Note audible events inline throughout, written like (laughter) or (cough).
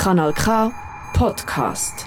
Kanal K Podcast.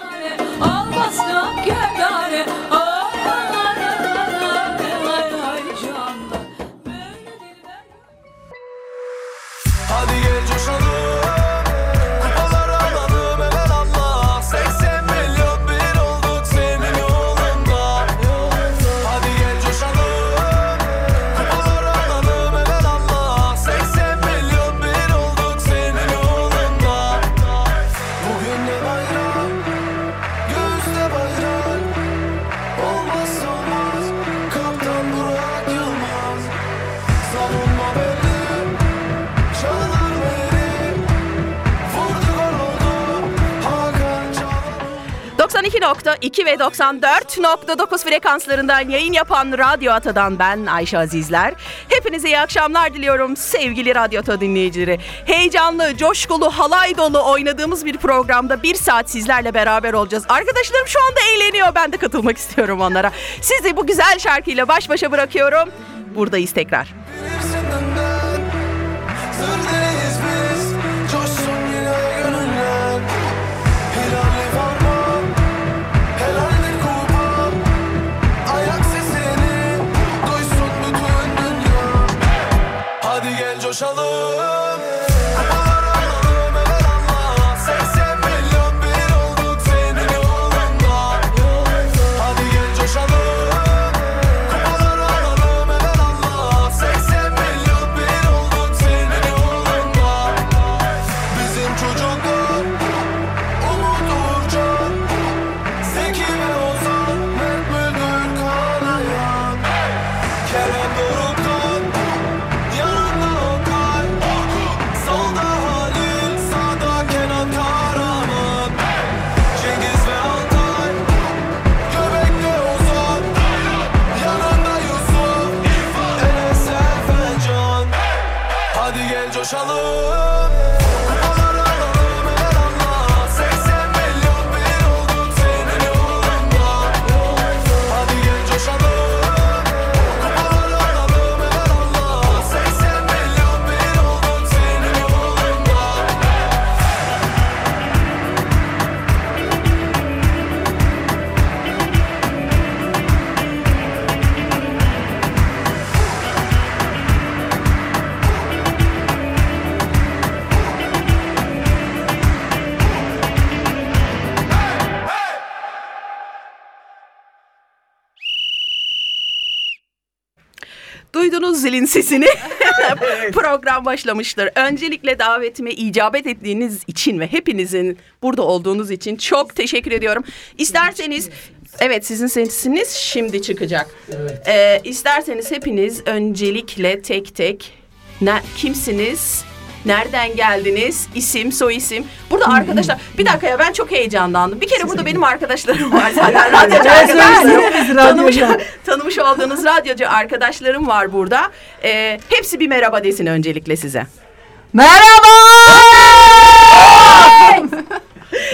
92.2 ve 94.9 frekanslarından yayın yapan Radyo Ata'dan ben Ayşe Azizler. Hepinize iyi akşamlar diliyorum sevgili Radyo Ata dinleyicileri. Heyecanlı, coşkulu, halay dolu oynadığımız bir programda bir saat sizlerle beraber olacağız. Arkadaşlarım şu anda eğleniyor. Ben de katılmak istiyorum onlara. Sizi bu güzel şarkıyla baş başa bırakıyorum. Buradayız tekrar. Hadi gel coşalım zilin sesini. (laughs) (laughs) Program başlamıştır. Öncelikle davetime icabet ettiğiniz için ve hepinizin burada olduğunuz için çok teşekkür ediyorum. İsterseniz Evet sizin sesiniz şimdi çıkacak. Ee, isterseniz hepiniz öncelikle tek tek ne, kimsiniz? Nereden geldiniz? İsim, soy isim. Burada arkadaşlar bir dakika ya ben çok heyecanlandım. Bir kere burada benim arkadaşlarım var (laughs) zaten. Radyocu arkadaşlarım. tanımış, (laughs) tanımış olduğunuz radyocu arkadaşlarım var burada. Ee, hepsi bir merhaba desin öncelikle size. Merhaba!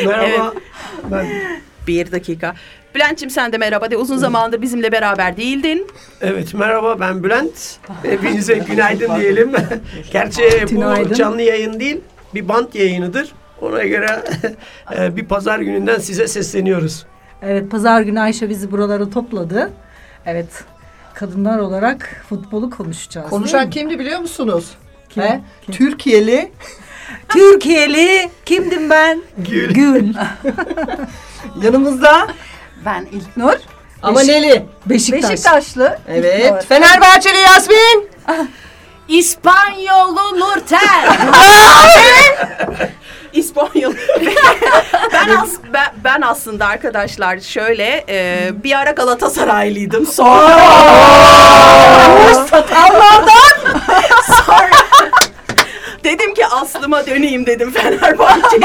Merhaba. (laughs) Bir dakika. Bülent'ciğim sen de merhaba de. Uzun zamandır bizimle beraber değildin. Evet merhaba ben Bülent. (laughs) Hepinize günaydın diyelim. (laughs) Gerçi bu canlı yayın değil bir bant yayınıdır. Ona göre (laughs) e, bir pazar gününden size sesleniyoruz. Evet pazar günü Ayşe bizi buralara topladı. Evet kadınlar olarak futbolu konuşacağız. Konuşan kimdi biliyor musunuz? Kim? He? Kim? Türkiye'li Türkiye'li kimdim ben? Gül. Gül. yanımızda ben İlknur. ama Neli. Beşiktaş. Beşiktaşlı. İlknur. Evet. Fenerbahçeli Yasmin. (laughs) İspanyolu Nurten. (laughs) İspanyol. (laughs) ben, as, ben, ben aslında arkadaşlar şöyle e, bir ara Galatasaraylıydım. Sonra Sakallardan. sonra dedim ki aslıma döneyim dedim Fenerbahçe'ye.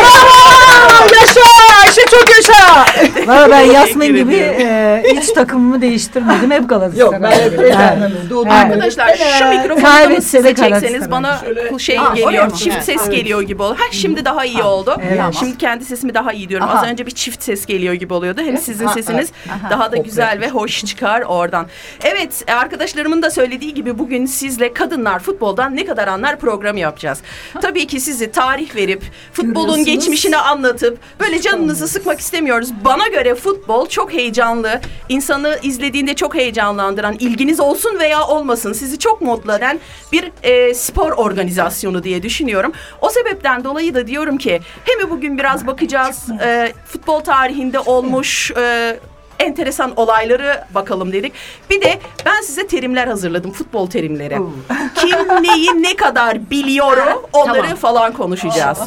Yaşa Ayşe çok yaşa. Valla ben Yasmin gibi e, hiç takımımı değiştirmedim. Hep Galatasaray. Yok ben hep yeri- Arkadaşlar şu mikrofonu da Kaybetse size çekseniz Galatasaray. bana bu şey Ha, oraya geliyor. mı? Çift Evet. ses geliyor gibi oldu. Ha şimdi daha iyi oldu. Evet. Şimdi kendi sesimi daha iyi diyorum. Aha. Az önce bir çift ses geliyor gibi oluyordu. Hem sizin Ha, sesiniz daha da güzel ve hoş çıkar oradan. Evet arkadaşlarımın da söylediği gibi bugün sizle kadınlar futboldan ne kadar anlar programı yapacağız. Tabii ki sizi tarih verip futbolun geçmişini anlatıp böyle canınızı sıkmak istemiyoruz. Bana göre futbol çok heyecanlı. insanı izlediğinde çok heyecanlandıran, ilginiz olsun veya olmasın sizi çok mutlu eden bir e, spor organizasyonu diye düşünüyorum. O sebepten dolayı da diyorum ki hem bugün biraz bakacağız e, futbol tarihinde olmuş e, enteresan olayları bakalım dedik. Bir de ben size terimler hazırladım, futbol terimleri. (laughs) Kim neyi ne kadar biliyor onları falan konuşacağız.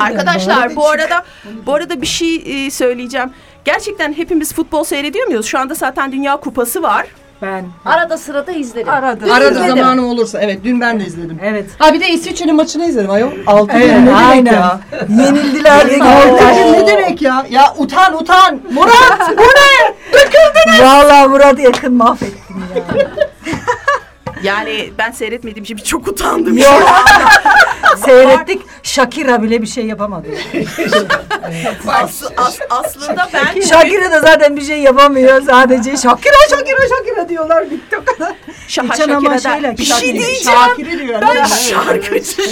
Arkadaşlar bu arada bu arada bir şey e, söyleyeceğim. Gerçekten hepimiz futbol seyrediyor muyuz? Şu anda zaten Dünya Kupası var. Ben Arada sırada izlerim. aradım. Arada İzledim. zamanım olursa. Evet dün ben de izledim. Evet. Ha bir de İsviçre'nin maçını izledim ayol. Altı Evet, ne demek aynen. ya? Yenildiler bir ne demek ya? Ya utan utan. Murat bu ne? (laughs) Valla Murat yakın mahvettin ya. (laughs) Yani ben seyretmediğim için çok utandım. Yok. Seyrettik. Shakira bile bir şey yapamadı. As- as- aslında ben Shakira da zaten bir şey yapamıyor. Sadece Shakira Shakira Shakira diyorlar. Bitti o kadar. Şaha Geçen ama şeyle, bir şey diyeceğim. Şakir'i diyor. Ben şarkıcı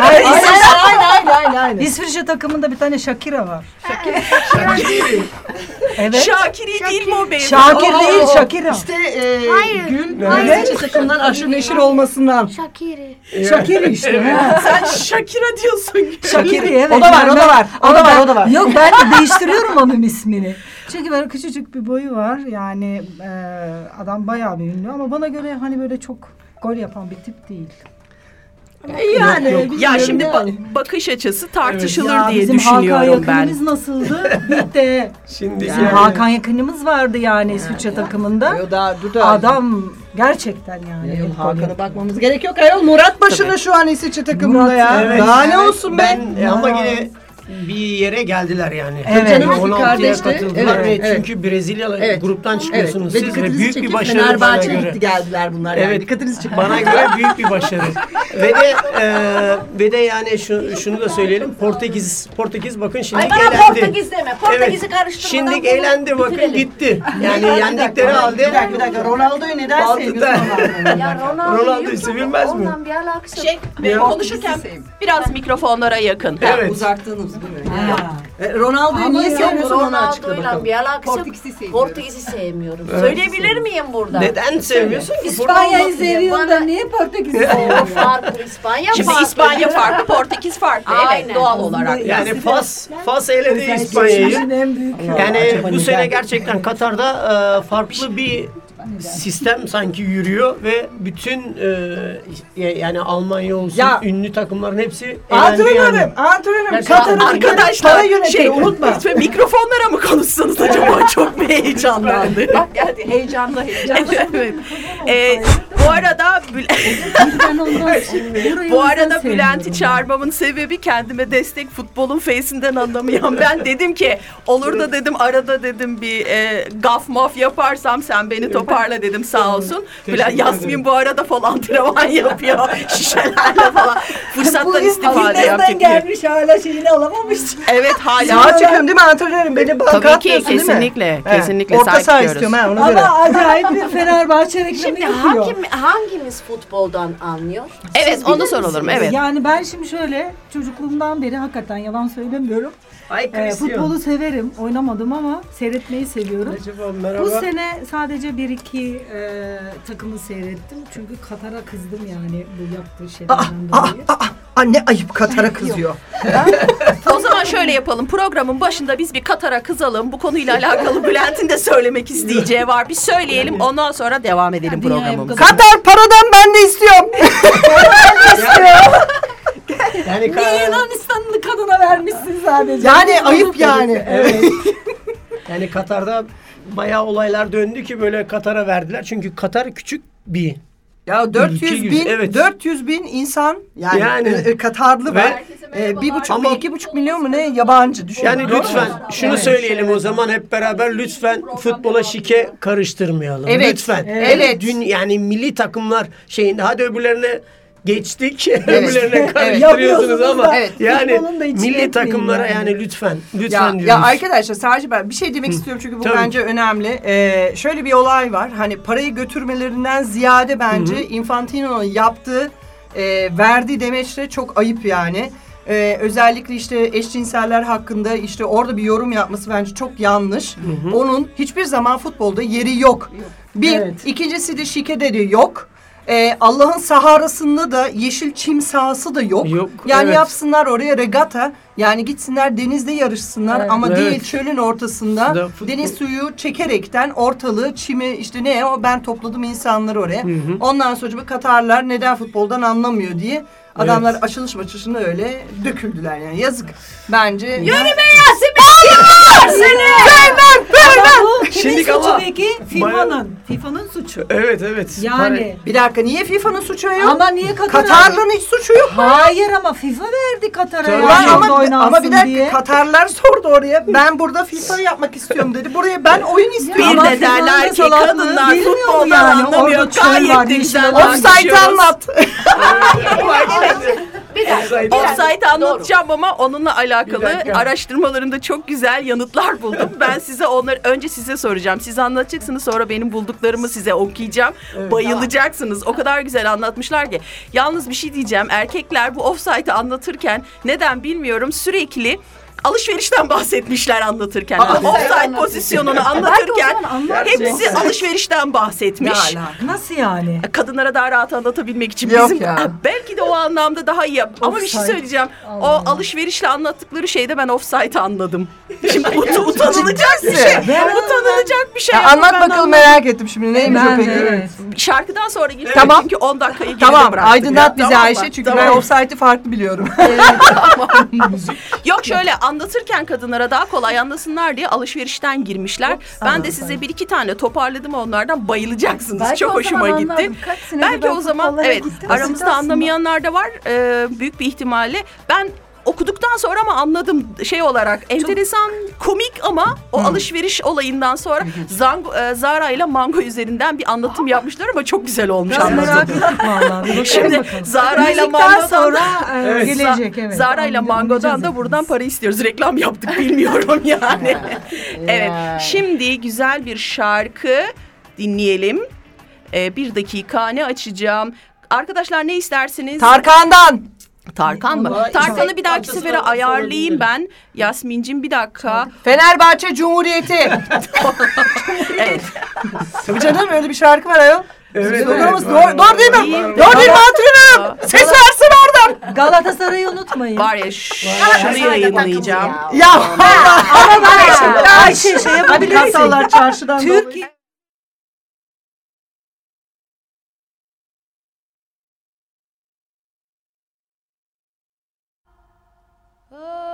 Hayır, Aynen aynen aynen aynen. aynen. İsviçre takımında bir tane Shakira var. Evet. Şakiri değil mi o benim? Şakir değil aa, Shakira. İşte e, Hayır. Gül Hayır. İsviçre aşırı neşir olmasından. Shakiri. (laughs) Shakira işte. ha. Sen Şakira diyorsun. Shakira evet. O da var, Yani o da var. O da var, o da var. Yok ben de (laughs) değiştiriyorum onun ismini. Çünkü böyle küçücük bir boyu var. Yani e, adam bayağı bir ünlü ama bana göre hani böyle çok gol yapan bir tip değil. Yani. Ya bilmiyorum şimdi ba- bakış açısı tartışılır Ya diye bizim Hakan düşünüyorum ben. Yakın'ımız nasıldı? (laughs) Bitti. Şimdi Bizim yani- Hakan Yakın'ımız vardı yani İsviçre takımında. Yo, daha, dur da. Adam gerçekten yani. Yok, gol Hakan'a bakmamız gerek yok ayol. Murat başında şu an İsviçre takımında Murat, ya. Evet. Daha ne olsun be? Ben e, ama yine bir yere geldiler yani. Evet. Canım, 16'ya kardeşti. katıldılar Evet, ve evet. çünkü Brezilya Evet. gruptan çıkıyorsunuz Ve siz ve dikkatinizi büyük bir başarı bana Fenerbahçe göre. gitti geldiler bunlar yani. Evet. Dikkatinizi çekip. Bana göre büyük bir başarı. (laughs) ve de e, ve de yani şu, şunu da söyleyelim. Portekiz Portekiz bakın şimdi Ay bana eğlendi. Portekiz deme. Portekiz'i karıştırmadan. Şimdi bunu eğlendi bakın bitirelim. gitti. (laughs) Yani Bir yendikleri bir halde dakika, bir dakika. Ronaldo'yu neden Altıda. sevmiyorsun (laughs) Ronaldo'yu? Ya Ronaldo Ronaldo'yu yok, sevilmez mi? Ondan bir alakası Şey, Ya. konuşurken biraz mikrofonlara yakın. Evet. Uzaktınız değil mi? Ha. E, Ronaldo'yu Ama niye sevmiyorsun onu açıkla Ronaldo'yla bakalım. bir alakası yok. Portekiz'i sevmiyorum. Portekiz'i sevmiyorum. Söyleyebilir miyim burada? neden sevmiyorsun ki? İspanya'yı seviyorsun da Bana- niye Portekiz'i (laughs) O seviyorsun? farklı İspanya Şimdi farklı. İspanya farklı, Portekiz farklı. Evet Aynen. doğal olarak. Yani Fas Fas eledi İspanya'yı. en büyük. Yani bu sene gerçekten Katar'da e, farklı bir sistem sanki yürüyor ve bütün e, yani Almanya olsun Ya. ünlü takımların hepsi Antrenörüm, yani. antrenörüm. Katar'ın para Arkadaşlar yönetiyor şey unutma. lütfen (laughs) mikrofonlara mı konuşsanız acaba (laughs) çok bir heyecanlandı. (laughs) Bak geldi heyecanlı heyecanlı. evet. Ee, bu arada bu arada Bülent'i çağırmamın sebebi kendime destek futbolun face'inden anlamayan ben dedim ki olur da dedim arada dedim bir e, gaf maf yaparsam sen beni toparla dedim sağ olsun. Teşekkür Yasmin bu arada falan antrenman yapıyor (laughs) şişelerle falan. Fırsattan istifade yaptık. gelmiş hala şeyini alamamış. Evet hala. Sağa çıkıyorum değil mi antrenörüm? Beni banka Tabii ki atmıyorsun değil mi? kesinlikle kesinlikle Orta saha istiyorum ha ona göre. Ama acayip bir (laughs) Fenerbahçe reklamı Şimdi yapıyor. hakim, hangimiz futboldan anlıyor? Evet onu misiniz? evet. Yani ben şimdi şöyle çocukluğumdan beri hakikaten yalan söylemiyorum. Ay Cristiano. futbolu severim. Oynamadım ama seyretmeyi seviyorum. Acaba Bu merhaba. sene sadece bir iki e, takımı seyrettim. Çünkü Katar'a kızdım yani bu yaptığı şeylerden dolayı. Anne ayıp Katar'a (laughs) kızıyor. O zaman şöyle yapalım. Programın başında biz bir Katar'a kızalım. Bu konuyla alakalı Bülent'in de söylemek isteyeceği var. Bir söyleyelim. Ondan sonra devam edelim bu programımıza. Katar paradan ben de istiyorum. (laughs) Yani Niye Yunanistanlı kadına vermişsin sadece? Yani ayıp yani. Evet. (laughs) yani Katar'da bayağı olaylar döndü ki böyle Katar'a verdiler. Çünkü Katar küçük bir Ya 400 Ülke bin, yüz- evet. 400 bin insan yani, Yani. e, e, Katarlı Ve- var. E, bir buçuk, Ama- iki buçuk milyon mu ne yabancı düşün. Yani lütfen şunu söyleyelim o zaman hep beraber lütfen futbola şike karıştırmayalım. Evet, Lütfen. evet. Dün yani milli takımlar şeyinde hadi öbürlerine geçtik. öbürlerine karıştırıyorsunuz ama. Evet. yani milli takımlara yani. yani lütfen Ya, lütfen ya diyoruz. arkadaşlar sadece ben bir şey demek istiyorum çünkü bu Tabii bence önemli. Ee, şöyle bir olay var. Hani parayı götürmelerinden ziyade bence Infantino'nun yaptığı, e, verdiği demeçle çok ayıp yani. Ee, özellikle işte eşcinseller hakkında işte orada bir yorum yapması bence çok yanlış. Onun hiçbir zaman futbolda yeri yok. Bir, Evet. ikincisi de şikede de yok. Ee, Allah'ın saharasında da yeşil çim sahası da yok. Yok, Yani evet. yapsınlar oraya regata. Yani gitsinler denizde yarışsınlar Evet. ama Evet. değil çölün ortasında Da futbol- deniz suyu çekerekten ortalığı çimi işte ne o ben topladım insanları oraya. Ondan sonra bu Katarlar neden futboldan anlamıyor diye adamlar Evet. açılış maçışında öyle döküldüler yani yazık. Bence Yürü Şimdi Kimin suçu ama- peki? FIFA'nın. FIFA'nın suçu. Evet evet. Yani. bir dakika niye FIFA'nın suçu yok? Ama niye Katar'a? Katarların hiç suçu yok. Hayır ama FIFA verdi Katar'a Tabii. ya. Lan Yani ama, ama bir dakika diye. Katarlar sordu oraya. Ben burada FIFA yapmak istiyorum dedi. Buraya ben oyun istiyorum. Bir Ama de derler ki salaklığı kadınlar bilmiyor mu futboldan yani? anlamıyor. Orada çöl Gayet var, güzel alan. Offside anlat. (laughs) Bir dakika. Offside anlatacağım ama onunla alakalı Bir dakika. araştırmalarımda çok güzel yanıtlar buldum. Ben size onları önce size soracağım. Siz anlatacaksınız sonra benim bulduklarımı size okuyacağım. Bayılacaksınız. O kadar güzel anlatmışlar ki. Yalnız bir şey diyeceğim. Erkekler bu offside'ı anlatırken neden bilmiyorum sürekli alışverişten bahsetmişler anlatırken. Aa, Yani offside pozisyonunu anlatırken hepsi alışverişten bahsetmiş. Ne alaka? Nasıl yani? kadınlara daha rahat anlatabilmek için Yok bizim ya. belki de o anlamda daha iyi. Ama bir şey söyleyeceğim. O Allah. alışverişle anlattıkları şeyde ben offside anladım. (laughs) Şimdi ut- utanılacak bir şey. Ben- utanılacak bir şey. Ya anlat bakalım anladım. merak ettim şimdi neymiş o Ben peki? de, evet. Şarkıdan sonra geliyor Tamam. çünkü 10 dakikayı geride Tamam aydınlat ya. bizi Tamam? Ayşe çünkü Tamam. ben offside'i farklı biliyorum. (laughs) Yok şöyle anlatırken kadınlara daha kolay anlasınlar diye alışverişten girmişler. Ben de size bir iki tane toparladım onlardan bayılacaksınız. Belki Çok hoşuma gitti. senedir Belki o zaman evet aramızda anlamayanlar da var e, büyük bir ihtimalle. Ben okuduktan sonra ama anladım şey olarak enteresan komik ama o alışveriş olayından sonra Zango, e, Zara ile Mango üzerinden bir anlatım yapmışlar ama çok güzel olmuş Biraz anlatım. merak ettim vallahi. (laughs) Şimdi. Zara ile Mango'dan sonra e, Evet. gelecek evet. Zara ile Mango'dan da buradan para istiyoruz. Reklam yaptık bilmiyorum (laughs) yani. (laughs) evet. Şimdi güzel bir şarkı dinleyelim. Ee, bir dakika ne açacağım? Arkadaşlar ne istersiniz? Tarkan'dan. Tarkan mı? Vallahi Tarkan'ı bir dahaki parçası sefere ayarlayayım ben. Yasmin'cim bir dakika. Fenerbahçe Cumhuriyeti. (laughs) Evet. Tabii canım öyle bir şarkı var ayol. Evet, evet, doğru, var, doğru değil mi? Doğru değil mi antrenörüm? Ses versin oradan. Galatasaray'ı unutmayın. Var ya ş- şunu yayınlayacağım. Ya Ama ben Ayşe şey Hadi yapabilirsin. kasallar çarşıdan. Türkiye Al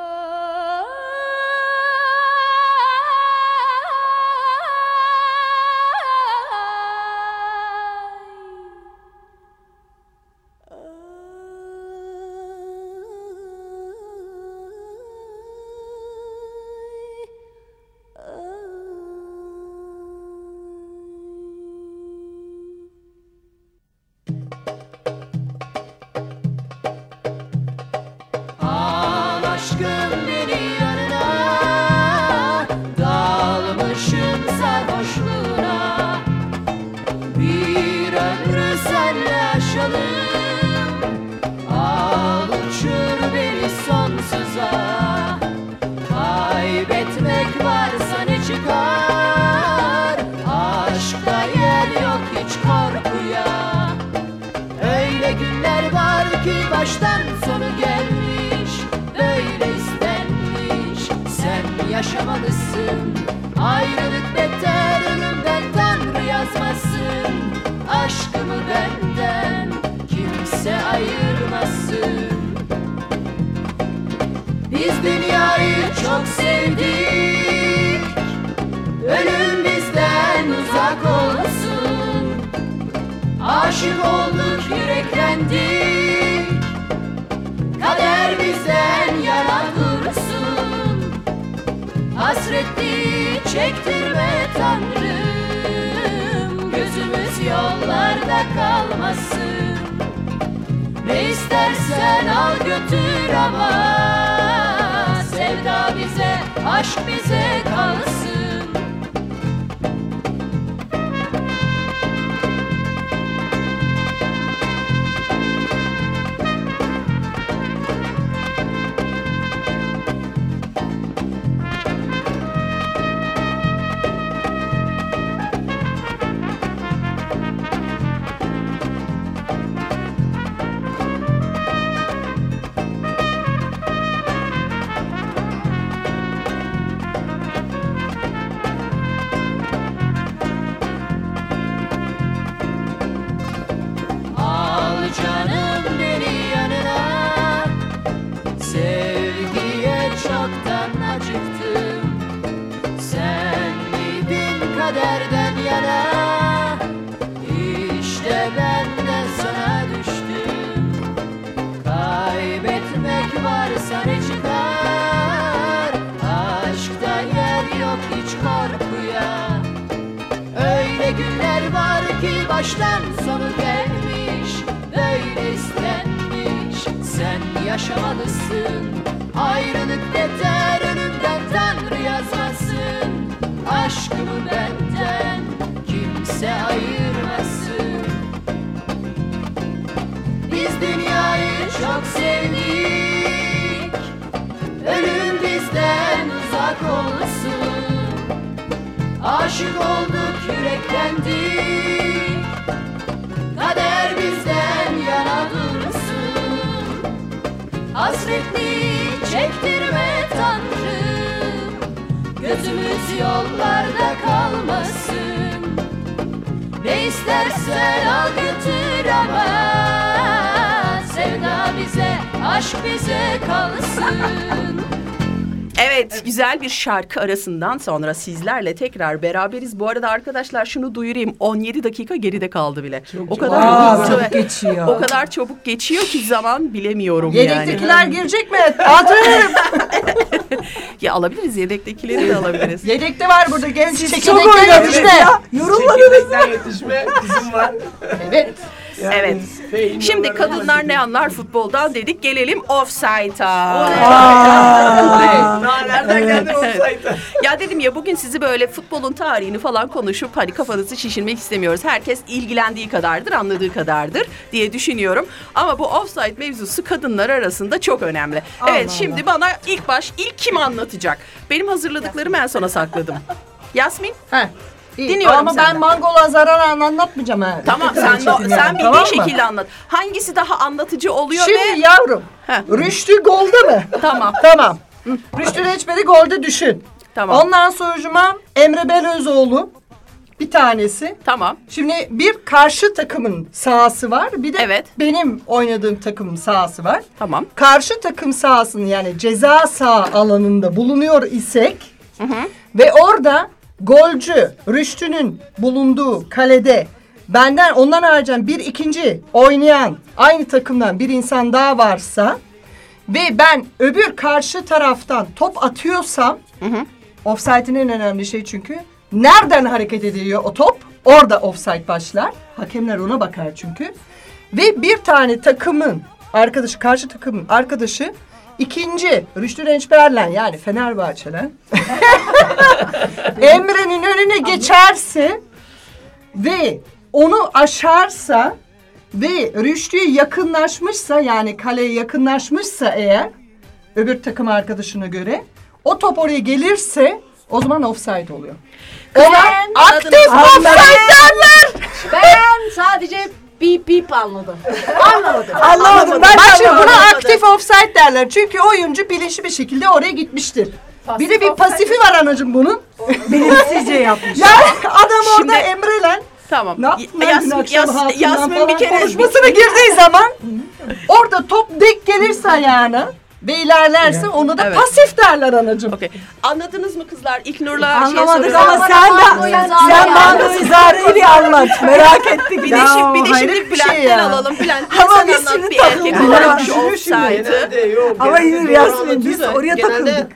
Evet, güzel bir şarkı arasından sonra sizlerle tekrar beraberiz. Bu arada arkadaşlar şunu duyurayım. 17 dakika geride kaldı bile. o kadar Aa, hızlı çok ve- geçiyor. O kadar çabuk geçiyor ki zaman bilemiyorum yani. Yedektekiler (laughs) girecek mi? Atırım. Ya alabiliriz yedektekileri de alabiliriz. Yedekte var burada genç çekirdekler çok yetişme. ya. Çekirdekten yetişme bizim var. Evet. Yani Evet. Şimdi kadınlar ne anlar futboldan dedik. Gelelim offside'a. Nereden geldi o sayıda? Ya dedim ya bugün sizi böyle futbolun tarihini falan konuşup hani kafanızı şişirmek istemiyoruz. Herkes ilgilendiği kadardır, anladığı kadardır diye düşünüyorum. Ama bu offside mevzusu kadınlar arasında çok önemli. evet şimdi bana ilk baş ilk kim anlatacak? Benim hazırladıklarımı en sona sakladım. (laughs) Yasmin? Heh. İyi. Dinliyorum Ama ben. Mangola zarar anlatmayacağım ha. Tamam sen sen bildiğin tamam şekilde anlat. Hangisi daha anlatıcı oluyor Şimdi ve yavrum. Heh. Rüştü golde mi? tamam (laughs) tamam. Rüştü Reçber'i golde düşün. tamam Ondan sonucuma Emre Belözoğlu bir tanesi. tamam Şimdi bir karşı takımın sahası var. Bir de Evet. benim oynadığım takımın sahası var. tamam. Karşı takım sahasının yani ceza saha alanında bulunuyor isek ve orada golcü Rüştü'nün bulunduğu kalede benden ondan haricen bir ikinci oynayan aynı takımdan bir insan daha varsa ve ben öbür karşı taraftan top atıyorsam offside'in en önemli şey çünkü nereden hareket ediyor o top orada offside başlar. Hakemler ona bakar çünkü. Ve bir tane takımın arkadaşı karşı takımın arkadaşı ikinci Rüştü Rençberlen yani Fenerbahçe'den (laughs) Emre'nin önüne geçerse ve onu aşarsa ve Rüştü'ye yakınlaşmışsa yani kaleye yakınlaşmışsa eğer öbür takım arkadaşına göre o top oraya gelirse o zaman offside oluyor. Ona aktif offside derler. Ben sadece bip bip anladım. Anlamadım. Anlamadım. Ben Bak şimdi buna aktif offside derler. Çünkü oyuncu bilinçli bir şekilde oraya gitmiştir. bir de bir pasifi var anacığım bunun. (laughs) Bilinçsizce yapmış. Yani adam orada Şimdi- Emre'len Tamam. ne yaptın lan akşam Yas- hatundan Yasmin falan bir kere konuşmasına girdiği zaman orada top denk gelirse ayağına ve ilerlerse ona da Evet. pasif derler anacığım. Okey. Anladınız mı kızlar? İlknur'la şey Anlamadık soruyorum. ama sen de sen Mango'yu Zare'yi bir anlat. Merak ettik. Bir de, şimdi, bir de şimdi bir şey Bülent'ten ya. alalım. Bülent Ama sen biz anlat şimdi bir erkek takıldık. olarak şu yok. Ama yine Yasmin, biz oraya takıldık.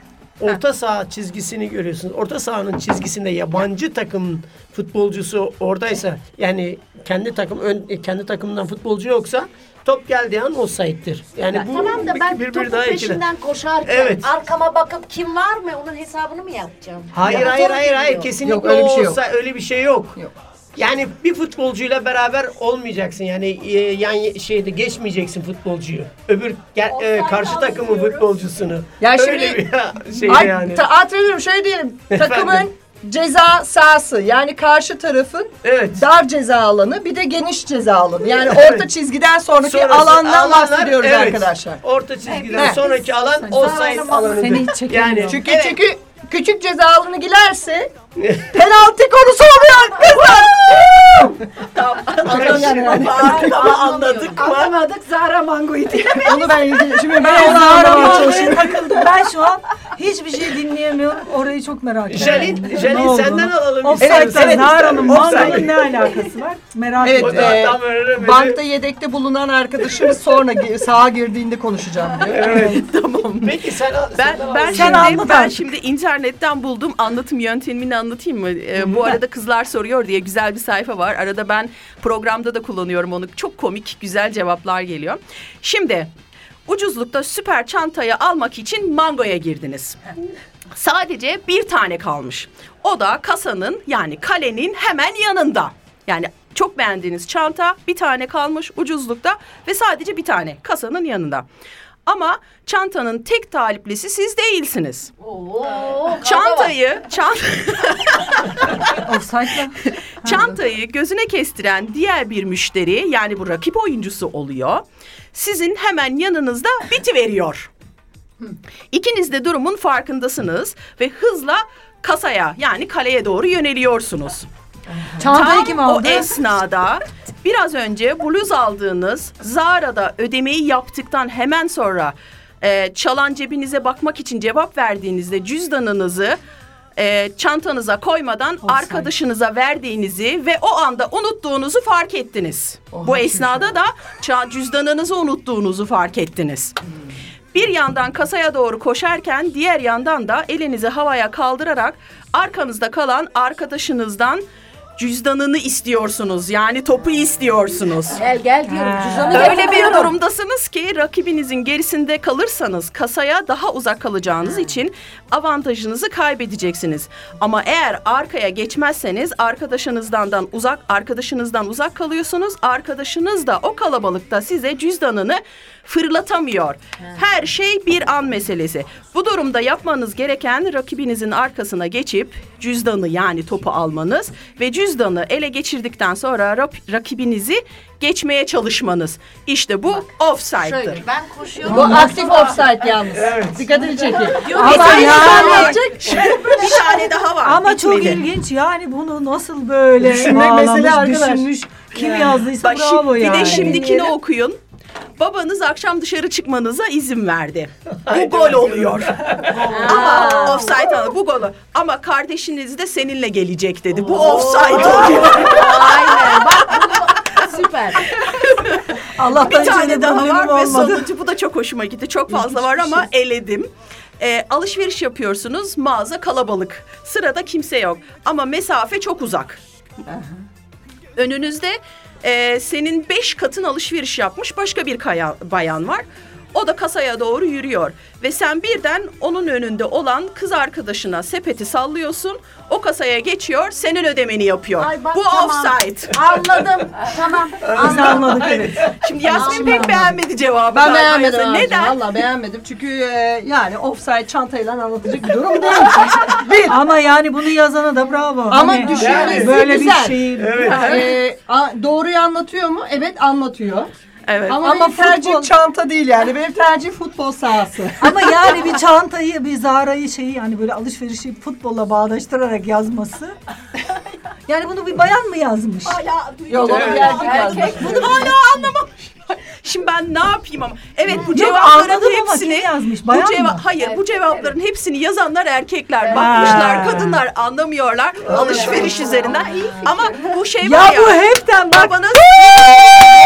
Orta saha çizgisini görüyorsunuz. Orta sahanın çizgisinde yabancı takım futbolcusu oradaysa yani kendi takım ön, kendi takımından futbolcu yoksa top geldiği an offside'dir. Yani bu tamam da ben bir, bir topun daha ekiler. peşinden koşarken Evet. arkama bakıp kim var mı onun hesabını mı yapacağım? Hayır Ya, hayır zor hayır hayır geliyor. kesinlikle Yok, öyle bir şey yok. olsa öyle bir şey yok. Yok. Yani bir futbolcuyla beraber olmayacaksın. Yani e, yan şeyde geçmeyeceksin futbolcuyu. Öbür gel- e, karşı takımın futbolcusunu. Ya öyle şimdi- bir (laughs) şey Ay, yani. ta- şöyle diyelim. (laughs) Takımın ceza sahası yani karşı tarafın Evet. dar ceza alanı bir de geniş ceza alanı. Yani Evet. orta çizgiden sonraki Sonrası alandan alanlar, bahsediyoruz evet. arkadaşlar. Orta çizgiden Evet. sonraki alan offside alanıdır. Seni hiç çekemiyorum. Yani Çünkü evet. çünkü küçük ceza alanı girerse (laughs) penaltı konusu oluyor kızlar. Anlaşılma artık ama anladık mı? Anlamadık Zara Mango'yu diye. Onu ben ilgili şimdi ben onu anlamaya çalışıyorum. takıldım. Ben şu an hiçbir şey dinleyemiyorum. Orayı çok merak ediyorum. Jalin olduğunu. senden alalım. Offside'la istersen. Zara'nın Offside. Mango'nun ne alakası var? Merak Evet, ediyorum. da e, Bankta yedekte bulunan arkadaşımız sonra sağa girdiğinde konuşacağım diyor. (laughs) Tamam. Peki sen Ben ben. Sen şimdi anlat ben şimdi internetten buldum anlatım yöntemini anlatayım mı? Ee, bu arada kızlar soruyor diye güzel bir sayfa var. Arada ben programda da kullanıyorum onu. Çok komik güzel cevaplar geliyor. Şimdi ucuzlukta süper çantayı almak için Mango'ya girdiniz. Sadece bir tane kalmış. O da kasanın yani kalenin hemen yanında. Yani çok beğendiğiniz çanta bir tane kalmış ucuzlukta ve sadece bir tane kasanın yanında. Ama çantanın tek taliplisi siz değilsiniz. Oo, Çantayı, çant (laughs) (laughs) çantayı gözüne kestiren diğer bir müşteri yani bu rakip oyuncusu oluyor. Sizin hemen yanınızda biti veriyor. İkiniz de durumun farkındasınız ve hızla kasaya yani kaleye doğru yöneliyorsunuz. Çantayı kim Tam o aldı? esnada biraz önce bluz aldığınız Zara'da ödemeyi yaptıktan hemen sonra e, çalan cebinize bakmak için cevap verdiğinizde cüzdanınızı e, çantanıza koymadan arkadaşınıza verdiğinizi ve o anda unuttuğunuzu fark ettiniz. Bu esnada da cüzdanınızı unuttuğunuzu fark ettiniz. Bir yandan kasaya doğru koşarken diğer yandan da elinizi havaya kaldırarak arkanızda kalan arkadaşınızdan cüzdanını istiyorsunuz. Yani topu istiyorsunuz. Gel gel diyorum. Cüzdanı Öyle bir durumdasınız ki rakibinizin gerisinde kalırsanız kasaya daha uzak kalacağınız için avantajınızı kaybedeceksiniz. Ama eğer arkaya geçmezseniz arkadaşınızdan uzak arkadaşınızdan uzak kalıyorsunuz. Arkadaşınız da o kalabalıkta size cüzdanını fırlatamıyor. Her şey bir an meselesi. Bu durumda yapmanız gereken rakibinizin arkasına geçip cüzdanı yani topu almanız ve cüzdanı ele geçirdikten sonra rap- rakibinizi geçmeye çalışmanız. İşte bu offside'dır. Şöyle ben koşuyorum. Bu aktif offside yalnız. Dikkatini çekin. Ama Mesela anlatacak. bir tane daha var. Ama çok bitmedi. ilginç yani bunu nasıl böyle Düşünmek bağlamış, mesele arkadaş. düşünmüş. Kim yazdıysa Bak, bravo şi- bir yani. de şimdikini okuyun. Babanız akşam dışarı çıkmanıza izin verdi. (laughs) Bu gol oluyor. (laughs) Ama offside aldı. Bu golü. Ama kardeşiniz de seninle gelecek dedi. Bu offside oluyor. (laughs) Aynen bak bu süper. Allah'tan bir tane daha var ve olmadı. sonuncu bu da çok hoşuma gitti. Çok fazla var ama eledim. Ee, alışveriş yapıyorsunuz mağaza kalabalık. Sırada kimse yok ama mesafe çok uzak. Önünüzde e, senin beş katın alışveriş yapmış başka bir kaya, bayan var. O da kasaya doğru yürüyor ve sen birden onun önünde olan kız arkadaşına sepeti sallıyorsun. O kasaya geçiyor, senin ödemeni yapıyor. Ay bak, Bu tamam. offside. Anladım. Tamam. Biz anladık evet. Şimdi Yasmin pek anladım. beğenmedi cevabı. Ben galiba. beğenmedim Neden? Neden? Valla beğenmedim. Çünkü e, yani offside çantayla anlatacak bir durum değil. (laughs) bir. Ama yani bunu yazana da bravo. Ama Hani düşünmesi böyle güzel. bir şey. E, a- doğruyu anlatıyor mu? Evet anlatıyor. Evet. Ama, Ama benim tercihim futbol- çanta değil yani. Benim tercihim futbol sahası. (laughs) Ama yani bir çantayı, bir Zara'yı şeyi yani böyle alışverişi futbolla bağdaştırarak yazması. (laughs) Yani bunu bir bayan mı yazmış? Yok onu bir erkek. Bunu hala anlamamış. Şimdi ben ne yapayım ama. Evet bu cevapların hepsini yazmış? bu Bayan ceva- mı? hayır bu cevapların hepsini yazanlar erkekler. Ha. Bakmışlar kadınlar anlamıyorlar alışveriş üzerinden. Ama bu şey Ya var ya. bu hepten bak babanız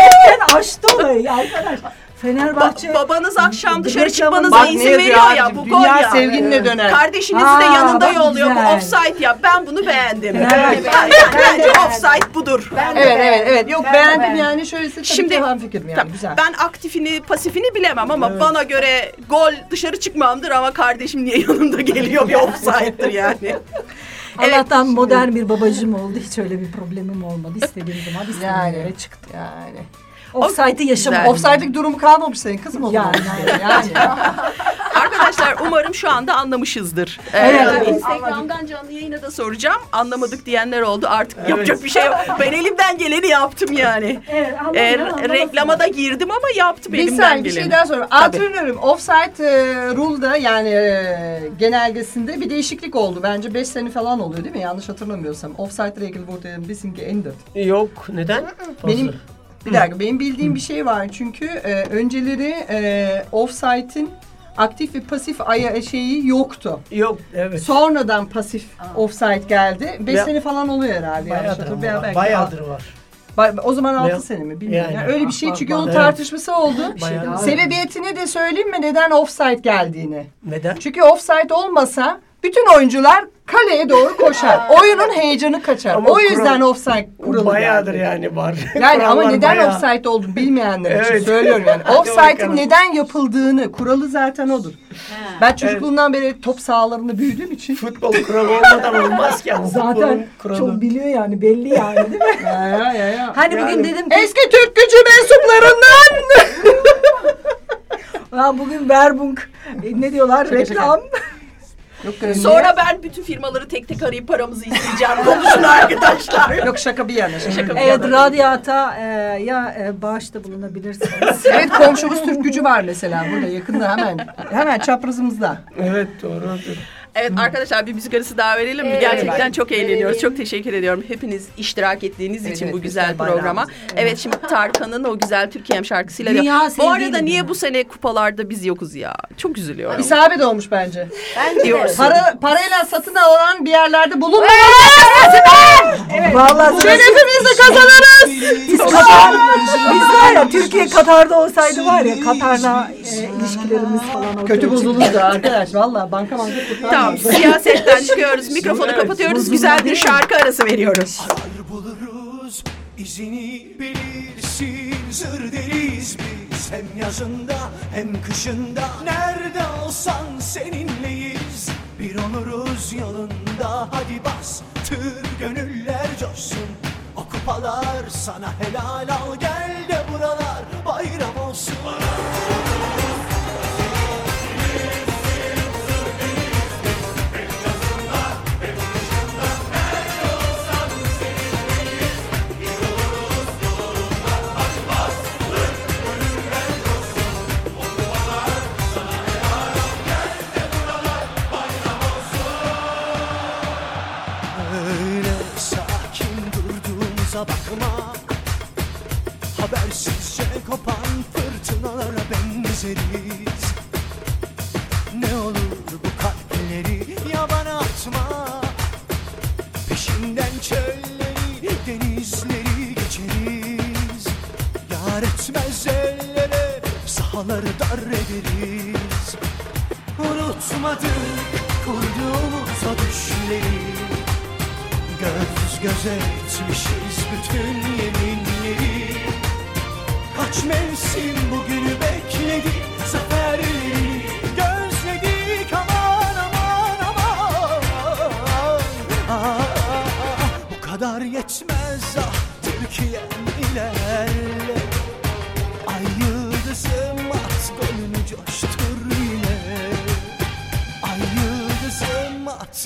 hepten açtı olayı arkadaş. Fenerbahçe ba- babanız akşam dışarı çıkmanıza Bak izin veriyor ya bu gol Dünya ya. sevginle döner. Kardeşinizi de Aa, yanında bak yolluyor. Bu güzel. offside ya. Ben bunu beğendim. Fenerbahçe- Ben- Bence offside budur. Evet evet evet. Yok beğendim yani şöylesi tabii Şimdi- ki fikrim yani güzel. Ben aktifini pasifini bilemem ama bana göre gol dışarı çıkmamdır ama kardeşim niye yanımda geliyor bir offside'dır yani. (laughs) Allah'tan modern bir babacım oldu. Hiç öyle bir problemim olmadı. İstediğim zaman istediğim Yani. yere çıktı. Yani. Offside'ı. Güzel. Offside'lik durumu kalmamış senin kızım o zaman. Yani. yani. (laughs) Arkadaşlar umarım şu anda anlamışızdır. Ee, Evet. Instagram'dan canlı yayına da soracağım. Anlamadık diyenler oldu. Artık yapacak bir şey yok. Ben elimden geleni yaptım yani. Evet, anladım, Ee, anladım. reklama da girdim ama yaptım Bir elimden saniye bir geleni. şey daha sorayım. Antrenörüm offside e, rule'da yani e, genelgesinde bir değişiklik oldu. Bence 5 sene falan oluyor değil mi? Yanlış hatırlamıyorsam. Offside regel wurde ein bisschen geändert. Yok neden? Benim. Bir dakika benim bildiğim bir şey var çünkü e, önceleri e, offside'in aktif ve pasif aya şeyi yoktu. Yok evet. Sonradan pasif offside geldi. 5 Ya- sene falan oluyor herhalde. yanlış Bayağıdır, hatırlamıyorum. Veya ama, belki bayağıdır var. Ba- O zaman 6 Ya- sene mi bilmiyorum. Yani. Yani öyle bir şey çünkü onun Evet. tartışması oldu. Bayağı- Sebebiyetini de söyleyeyim mi neden offside geldiğini? Neden? Çünkü offside olmasa bütün oyuncular kaleye doğru koşar. (laughs) Oyunun heyecanı kaçar. Ama o yüzden kural- offside kuralı Bayağıdır geldi. yani var. Yani ama neden bayağı- offside olduğunu bilmeyenler için Evet. söylüyorum yani. (laughs) Offside'in neden yapıldığını, kuralı zaten odur. Ben çocukluğumdan beri top sahalarında büyüdüğüm için. Futbol kuralı olmadan olmaz ki ama Zaten kuralı. çok biliyor yani belli yani değil mi? (laughs) Ya ya ya. ya. Hani Yani- bugün dedim ki Eski Türk gücü mensuplarından. "Lan bugün Werbung e, ne diyorlar Şaka şaka. Yok, Sonra ben bütün firmaları tek tek arayıp paramızı isteyeceğim. (laughs) Konuşun arkadaşlar. Yok şaka bir yana. Şaka. bir Evet yana. radyata e, ya e, bağışta bulunabilirsiniz. (laughs) Evet komşumuz Türk gücü var mesela burada yakında hemen. Hemen çaprazımızda. Evet doğrudur. Evet arkadaşlar bir müzik arası daha verelim mi? Gerçekten çok eğleniyoruz. Çok teşekkür ediyorum hepiniz iştirak ettiğiniz Evet, için evet, bu güzel güzel bayrağımız. programa. Evet şimdi Tarkan'ın o güzel Türkiye'm şarkısıyla Dünya devam. Bu sevdiği arada niye günü. bu sene kupalarda biz yokuz ya? Çok üzülüyorum. İsabet olmuş bence. diyorsun. Para parayla satın alan bir yerlerde bulunma. Vallahi Şerefimizi kazanırız. biz Katar, biz var ya Türkiye Katar'da olsaydı var ya Katar'la e, ilişkilerimiz falan ortaya Kötü çıktı. bozulurdu arkadaş. Valla banka banka kurtarmaz. Tamam siyasetten (laughs) çıkıyoruz. Mikrofonu kapatıyoruz. Güzel bir şarkı arası veriyoruz. Arar buluruz izini bilirsin Zır deriz biz hem yazında hem kışında Nerede olsan seninleyiz Bir oluruz yolunda hadi bas Tır gönüller coşsun O kupalar sana helal al Gel de buralar bayram olsun durduğumuza bakma. Habersizce kopan fırtınalara benzeriz. Ne olur bu kalpleri yabana atma. Peşinden çölleri, denizleri geçeriz. Yar etmez ellere, sahaları dar ederiz. Unutmadık kurduğumuz o düşleri Göz göze etmişiz bütün yeminleri. Kaç mevsim bugünü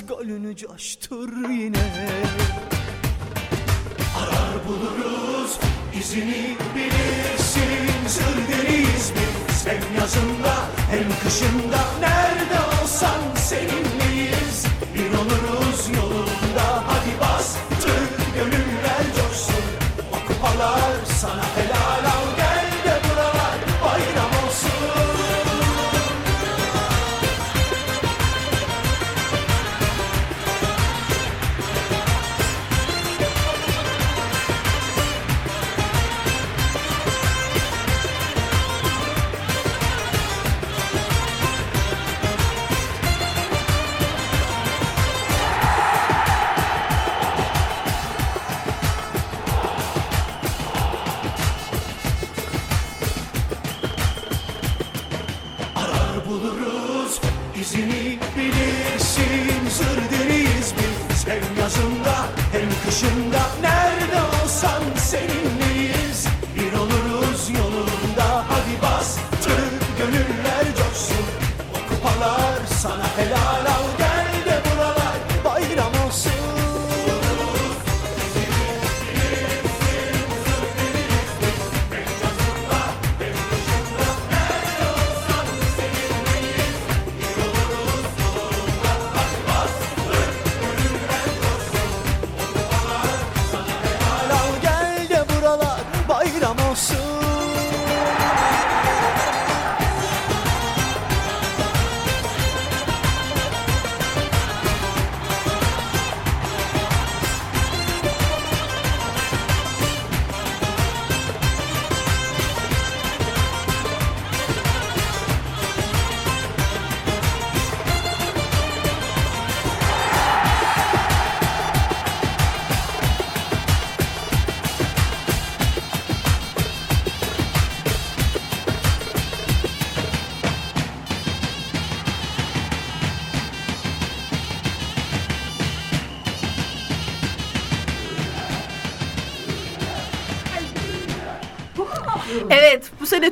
golünü coştur yine. Arar buluruz izini bilirsin. Zır deriz biz hem yazında hem kışında. Nerede olsan seninleyiz. Bir oluruz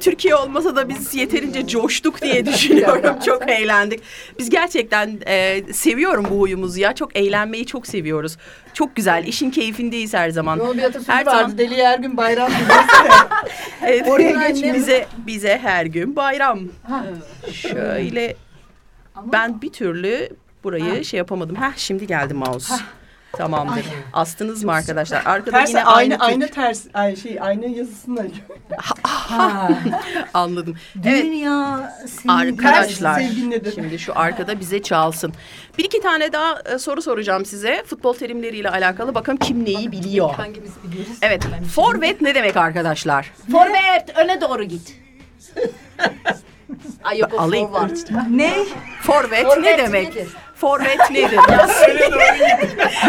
Türkiye olmasa da biz yeterince coştuk diye (laughs) düşünüyorum. çok eğlendik. Biz gerçekten e, seviyorum bu huyumuzu ya. Çok eğlenmeyi çok seviyoruz. Çok güzel. İşin keyfindeyiz her zaman. Yol bir Her vardı. zaman. Deli her gün bayram. (laughs) Evet, Oraya geçmiş. bize bize her gün bayram. Şöyle ben bir türlü burayı şey yapamadım. Heh şimdi geldi mouse. Tamamdır. Astınız mı arkadaşlar? Arkada Ters yine aynı aynı, aynı ters ay şey aynı yazısını (laughs) anladım. Evet Dünya arkadaşlar. Şimdi şu arkada bize çalsın. Bir iki tane daha e, soru soracağım size. Futbol terimleriyle alakalı. Bakalım kim neyi biliyor. Hangimiz biliyoruz? Evet. Forvet ne demek arkadaşlar? Forvet öne doğru git. Ay yok o Alayım. forward. Ne? Forvet, ne Forvet demek? nedir? Forvet nedir?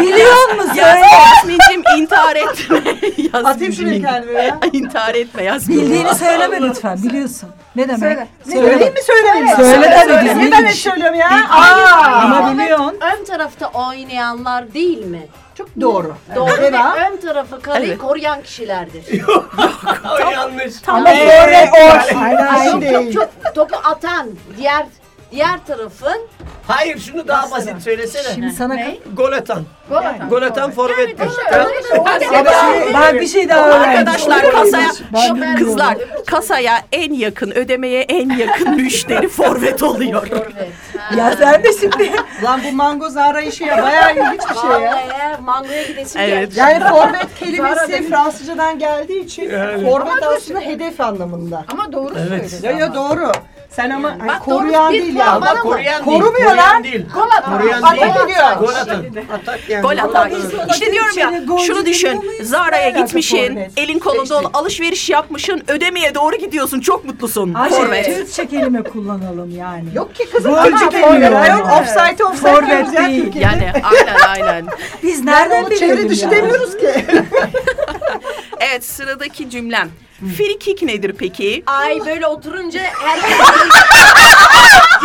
Biliyor musun? Yas Yasmin'cim intihar etme. Atayım şuraya kendime ya. intihar etme Yasmin. Bildiğini söyleme lütfen. Biliyorsun. Ne demek? Söyle. Söyle. mi söylemeyeyim? mi? Söyle tabii, Söyle. düzgün Niye ben de iş. söylüyorum ya? Ama biliyorsun. Ön tarafta oynayanlar değil mi? Çok doğru. Doğru Evet. ve ön tarafı kaleyi Evet. koruyan kişilerdir. (laughs) O yanlış. Ama forvet o. Aynen yok yok değil. çok topu atan diğer diğer tarafın Hayır şunu daha basit söylesene. Şimdi sana... Gol atan. gol atan. Gol atan forvettir. Bak, bir şey daha öğrendim. Arkadaşlar kasaya kızlar kasaya en yakın ödemeye en yakın (laughs) müşteri forvet oluyor. Forvet. Ya sen de şimdi. Lan bu mango zara işi ya bayağı ilginç bir şey ya. Mangoya gidesim Evet. Yani forvet kelimesi Fransızcadan geldiği için forvet aslında hedef anlamında. Ama doğru Evet. Ya ya doğru. Sen ama hani Bak, koruyan değil ya. Bak koruyan değil. Korumuyor koruyan lan. değil. Gol atan. Koruyan Atak değil. ediyor. Gol atan. Atak yani. Gol atar. İşte diyorum ya şunu düşün. Zara'ya forvet? elin kolun dolu alışveriş yapmışın, ödemeye doğru gidiyorsun. Çok mutlusun. Forvet. Türkçe kelime kullanalım yani. Yok ki kızım. Golcü demiyor. Yok offside offside. Forvet değil. Yani aynen aynen. Biz Nereden bilelim ya? demiyoruz ki. (laughs) (laughs) Evet sıradaki cümlem. Free kick nedir peki? Ay böyle oturunca herkes...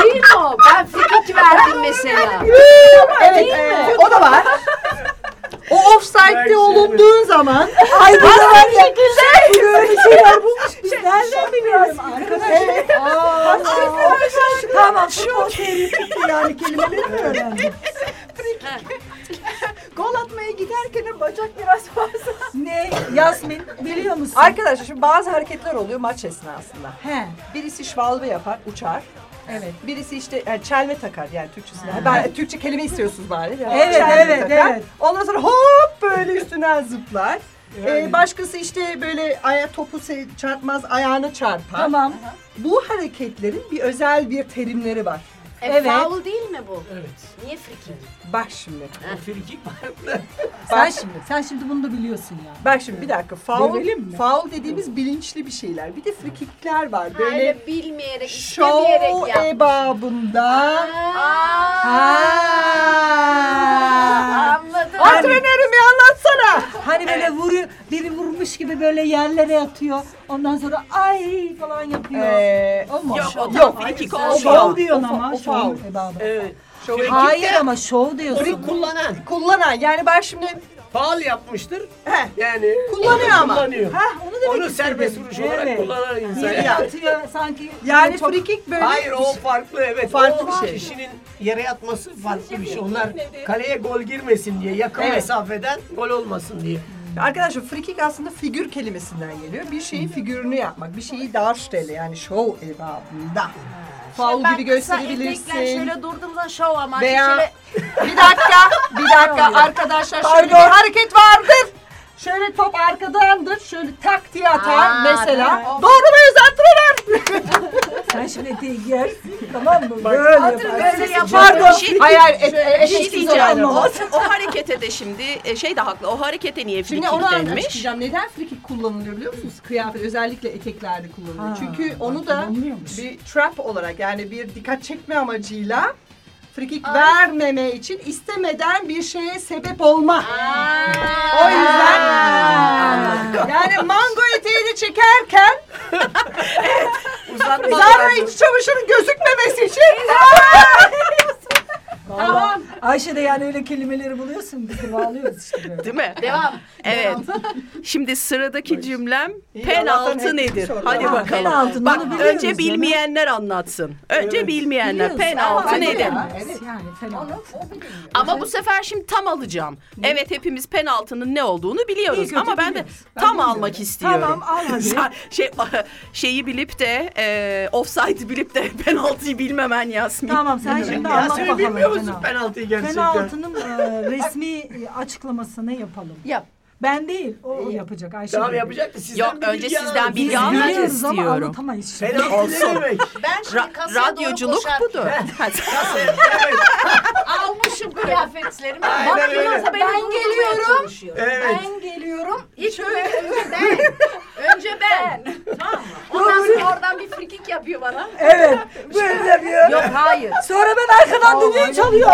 Değil mi o? Ben frikik verdim mesela. evet e, o da var. O offside'de olunduğun zaman Ay bu da var ya. Böyle şeyler bulmuş. Biz nereden biliyoruz arkadaş? evet. Aa, Tamam futbol çıktı yani kelimeleri mi öğrendin? (laughs) Gol atmaya giderken bacak biraz fazla. (laughs) Ne? Yasmin biliyor musun? Arkadaşlar şimdi bazı hareketler oluyor maç esnasında. He. Birisi şvalbe yapar, uçar. Evet. Birisi işte yani çelme takar yani Türkçesine. Ben Türkçe kelime istiyorsunuz bari. Yani Evet, çelme evet, takar. evet. Ondan sonra hop böyle üstünden zıplar. (laughs) Ee, başkası işte böyle aya, topu çarpmaz ayağını çarpar. Tamam. Bu hareketlerin bir özel bir terimleri var. E, Evet. Foul değil mi bu? Evet. Niye frikik? Bak şimdi. Frikik var. Sen şimdi, sen şimdi bunu da biliyorsun ya. Bak şimdi bir dakika. Foul, Görelim mi? foul dediğimiz bilinçli bir şeyler. Bir de frikikler var. Böyle Böyle bilmeyerek, şov istemeyerek yapmış. ebabında. Aa, Anladım. Antrenörüm bir anlatsana. Hani böyle vuruyor, biri vurmuş gibi böyle yerlere yatıyor. Ondan sonra ay falan yapıyor. Ee, o mu? Yok o Yok. tam O foul. Şov diyorsun ama. o şov faul. ebabı. Evet. Şov Hayır ama şov diyorsun. Free kullanan. kullanan yani ben şimdi Faal yapmıştır. Heh. Yani Kullanıyor ama. Kullanıyor. Ha onu demek Onu istedim. serbest vuruş olarak Evet. kullanan insan. Yere atıyor sanki. (laughs) yani çok- free kick böyle Hayır o farklı evet. Farklı o bir şey. Kişinin yere yatması farklı bir şey. Onlar kaleye gol girmesin diye yakın Evet. mesafeden gol olmasın diye. Arkadaşlar free kick aslında figür kelimesinden geliyor. Bir şeyin figürünü yapmak, bir şeyi darstelle yani show evabında. Faul Ben gibi gösterebilirsin. şöyle durduğum zaman şov amaçlı Veya şöyle bir dakika, bir dakika arkadaşlar şöyle bir hareket vardır. Şöyle top arkadandır. Şöyle tak diye atar Aa, mesela. tamam. Doğru muyuz antrenör? Sen şimdi eteği giyersin tamam mı? Böyle yaparsın. böyle yapar. Pardon. şey- Hayır hayır. Et, et, Bir şey diyeceğim. O, o harekete de şimdi e, şey de haklı. O harekete niye Şimdi onu kick denmiş? anlatacağım. Neden free kick kullanılıyor biliyor musunuz? Kıyafet özellikle eteklerde kullanılıyor. Ha, Çünkü onu da kullanılıyormuş. bir trap olarak yani bir dikkat çekme amacıyla free kick vermeme için istemeden bir şeye sebep olma. O yüzden yani mango eteğini çekerken (laughs) Zara iç çamaşırın gözükmemesi için. Ayşe de yani öyle kelimeleri buluyorsun biz de bağlıyoruz işte böyle. Değil mi? Devam. Evet. Şimdi sıradaki cümlem İyi, penaltı Allah'tan nedir? Hadi Ha, bakalım. penaltı, Bak bunu biliyoruz önce canım. bilmeyenler anlatsın. Önce bilmeyenler Biliyoruz. penaltı Ama nedir? ya, Yani fena. Ama bu sefer şimdi tam alacağım. Evet hepimiz penaltının ne olduğunu biliyoruz kötü ama ben de biliyoruz. Ben tam bilmiyorum. almak istiyorum. Tamam al hadi. (laughs) Sen şey (laughs) şeyi bilip de e, offside'ı bilip de penaltıyı bilmemen Yasmin. Tamam sen şimdi anlat bakalım. bilmiyor gerçekten? Penaltının e, resmi açıklamasını yapalım. Yap. Ben değil, o yapacak Ayşe. Tamam yapacak da sizden Yok, bir önce bilgi sizden bilgi Biz almak biliyoruz ama istiyorum. anlatamayız şimdi. Ne demek? Ben şimdi Ra- kasaya doğru radyoculuk budur. (laughs) almışım kıyafetlerimi. Aynen Bak öyle. Ben durdurmaya geliyorum. Evet. Ben geliyorum. İlk önce, önce ben. Önce ben. tamam mı? (laughs) Ondan sonra oradan bir frikik yapıyor bana. Evet, (laughs) böyle yapıyor. Yok hayır. Sonra ben arkadan düdüğü çalıyor.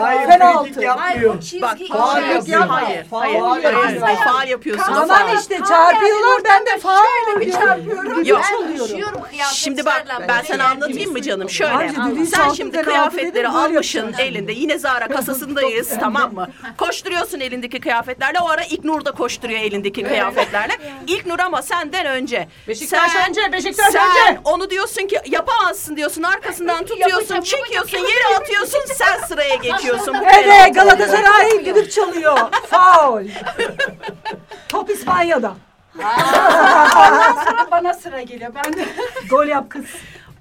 Hayır, Penaltı. frikik Hayır yapmıyor. o çizgi. Bak yapıyor. Hayır, hayır, yapıyor. hayır, hayır, faal yapıyorsun. Tamam işte çarpıyorlar ben de faul bir çarpıyorum. Yok. Düşüyorum. Şimdi bak ben sana anlatayım mı canım? Şöyle. Sen şimdi kıyafetleri almışsın elinde. Yine Zara kasasındayız tamam mı? Koşturuyorsun elindeki kıyafetlerle. O ara İlknur da koşturuyor elindeki kıyafetlerle. İlknur ama senden önce. Beşiktaş sen, önce, Beşiktaş sen önce. onu diyorsun ki yapamazsın diyorsun. Arkasından tutuyorsun, Yapacağım, çekiyorsun, yere atıyorsun. Sen sıraya geçiyorsun. Evet Galatasaray düdük çalıyor. (laughs) Faul. (laughs) Top İspanya'da. Ondan sonra bana sıra geliyor. Ben de (laughs) Gol yap kız.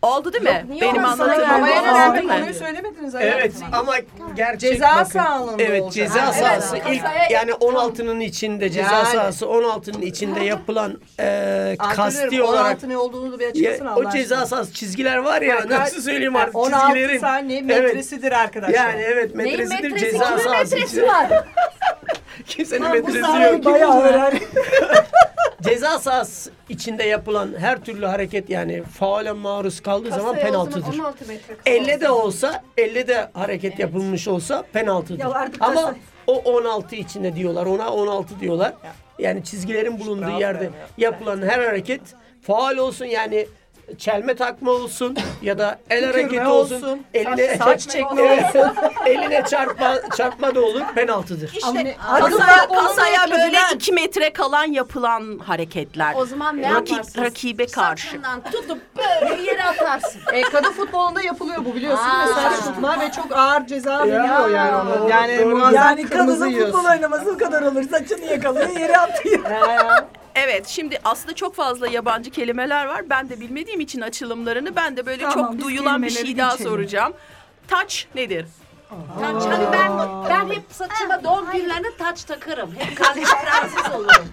Oldu değil mi? niye Benim ona sana anlatımım vermeye oldu ne önemli değil mi? konuyu söylemediniz hayatım. Evet ama gerçek Ceza bakın. sahanında Evet olacak. ceza Ha, sahası evet. ilk Kasaya- yani 16'nın içinde ceza Yani. sahası 16'nın içinde yapılan e, kasti Antrenörüm, olarak 16 ne olduğunu da bir Ya, açıklasın Allah o ceza aşkına. sahası çizgiler var ya Yani nasıl söyleyeyim artık 16 çizgilerin. saniye Evet. metresidir arkadaşlar. Yani evet Neyin metresidir metresi? ceza Kimin sahası. metresi için. var? (laughs) Kimsenin metresi yok. Bayağı öğren. (laughs) Ceza sahası içinde yapılan her türlü hareket yani faale maruz kaldığı zaman penaltıdır. 16 metre Elle de olsa. elle de hareket yapılmış olsa penaltıdır. Ya artık Ama kasa- o 16 içinde diyorlar. Ona 16 diyorlar. Yani çizgilerin bulunduğu yerde yapılan her hareket faal olsun yani çelme takma olsun ya da el hareketi olsun, olsun, eline saç çekme olsun, eline çarpma çarpma da olur penaltıdır. İşte kasaya, kasaya böyle iki metre kalan yapılan hareketler. O zaman ne Rakip- yaparsın? rakibe karşı. Saçından tutup böyle yere atarsın. E, kadın futbolunda yapılıyor bu biliyorsun. Aa. Mesela tutma ve çok ağır ceza veriliyor yani ona. Yani Yani kadının futbol oynaması kadar olur. Saçını yakalıyor yere atıyor. Evet şimdi aslında çok fazla yabancı kelimeler var. Ben de bilmediğim için açılımlarını ben de böyle Tamam, çok biz duyulan bir kelimeleri şey daha geçelim. soracağım. Touch nedir? Taç, hani ben, ben hep saçıma doğum günlerinde taç takarım. Hep kardeş prenses olurum.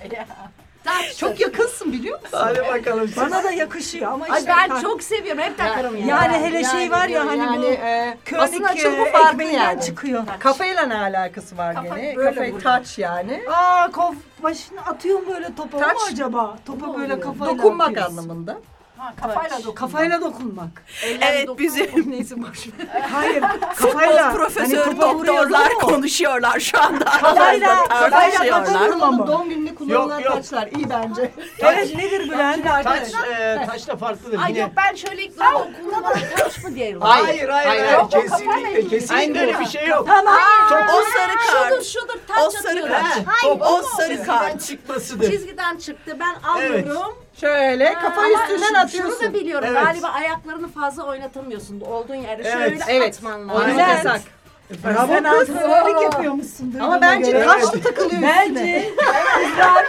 (laughs) Taç. Çok yakınsın biliyor musun? Hadi bakalım. Bana da yakışıyor ama Ay işte ben tak- çok seviyorum. Hep takarım yani. Yani hele şey var ya hani yani, bu e, basın açılımı e, farklı ekmeğinden yani. çıkıyor. Kafayla ne alakası var Kafa gene? böyle Kafayı vuruyor. touch yani. Aa kof başını atıyorum böyle topa Taç. mı acaba? Topa böyle kafayla Dokunmak atıyorsun. anlamında. Ha, kafayla dokun. Kafayla dokunmak. Evet bizim (laughs) Neyse boş. Hayır futbol kafayla. profesör hani doktorlar konuşuyorlar şu anda. Kafayla, kafayla. Onun doğum gününde kullanılan Yok, yok. taçlar iyi bence. Evet nedir Bülent? Taç, e, taç da farklıdır. Ay Yine... yok ben şöyle ilk zaman kullanılan taş mı diyelim? Hayır, hayır, hayır. Yok, yok, kesinlikle, kesinlikle bir şey yok. Tamam. O sarı kart. Şudur şudur taç O sarı atıyorum. kart. Hayır, O sarı Çizgiden kart. çıkmasıdır. Çizgiden çıktı ben alıyorum. Şöyle kafa Ama üstünden şunu atıyorsun. da biliyorum Evet. galiba ayaklarını fazla oynatamıyorsun. Olduğun yerde Evet, şöyle evet. atman lazım. Bülent. yasak. Bravo Sen antrenörlük yapıyormuşsun. Ama bence göre. taşlı takılıyor Bence (laughs) kızlar,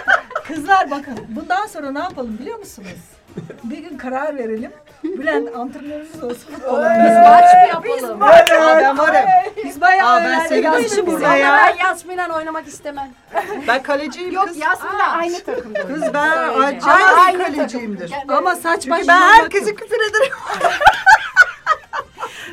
kızlar bakın bundan sonra ne yapalım biliyor musunuz? (laughs) Bir gün karar verelim. Bülent antrenörümüz olsun futbol Biz maç mı yapalım? Aa, ben varım. Biz bayağı Aa, ben öğrendik seviyorum bu işi sporu bize Ama ya. ben Yasmin'le oynamak istemem. (laughs) Ben kaleciyim Yok kız. Yasmin'le aynı takımda Kız ben acayip kaleciyimdir. Ama saç baş Çünkü ben yok. küfür ederim. (laughs)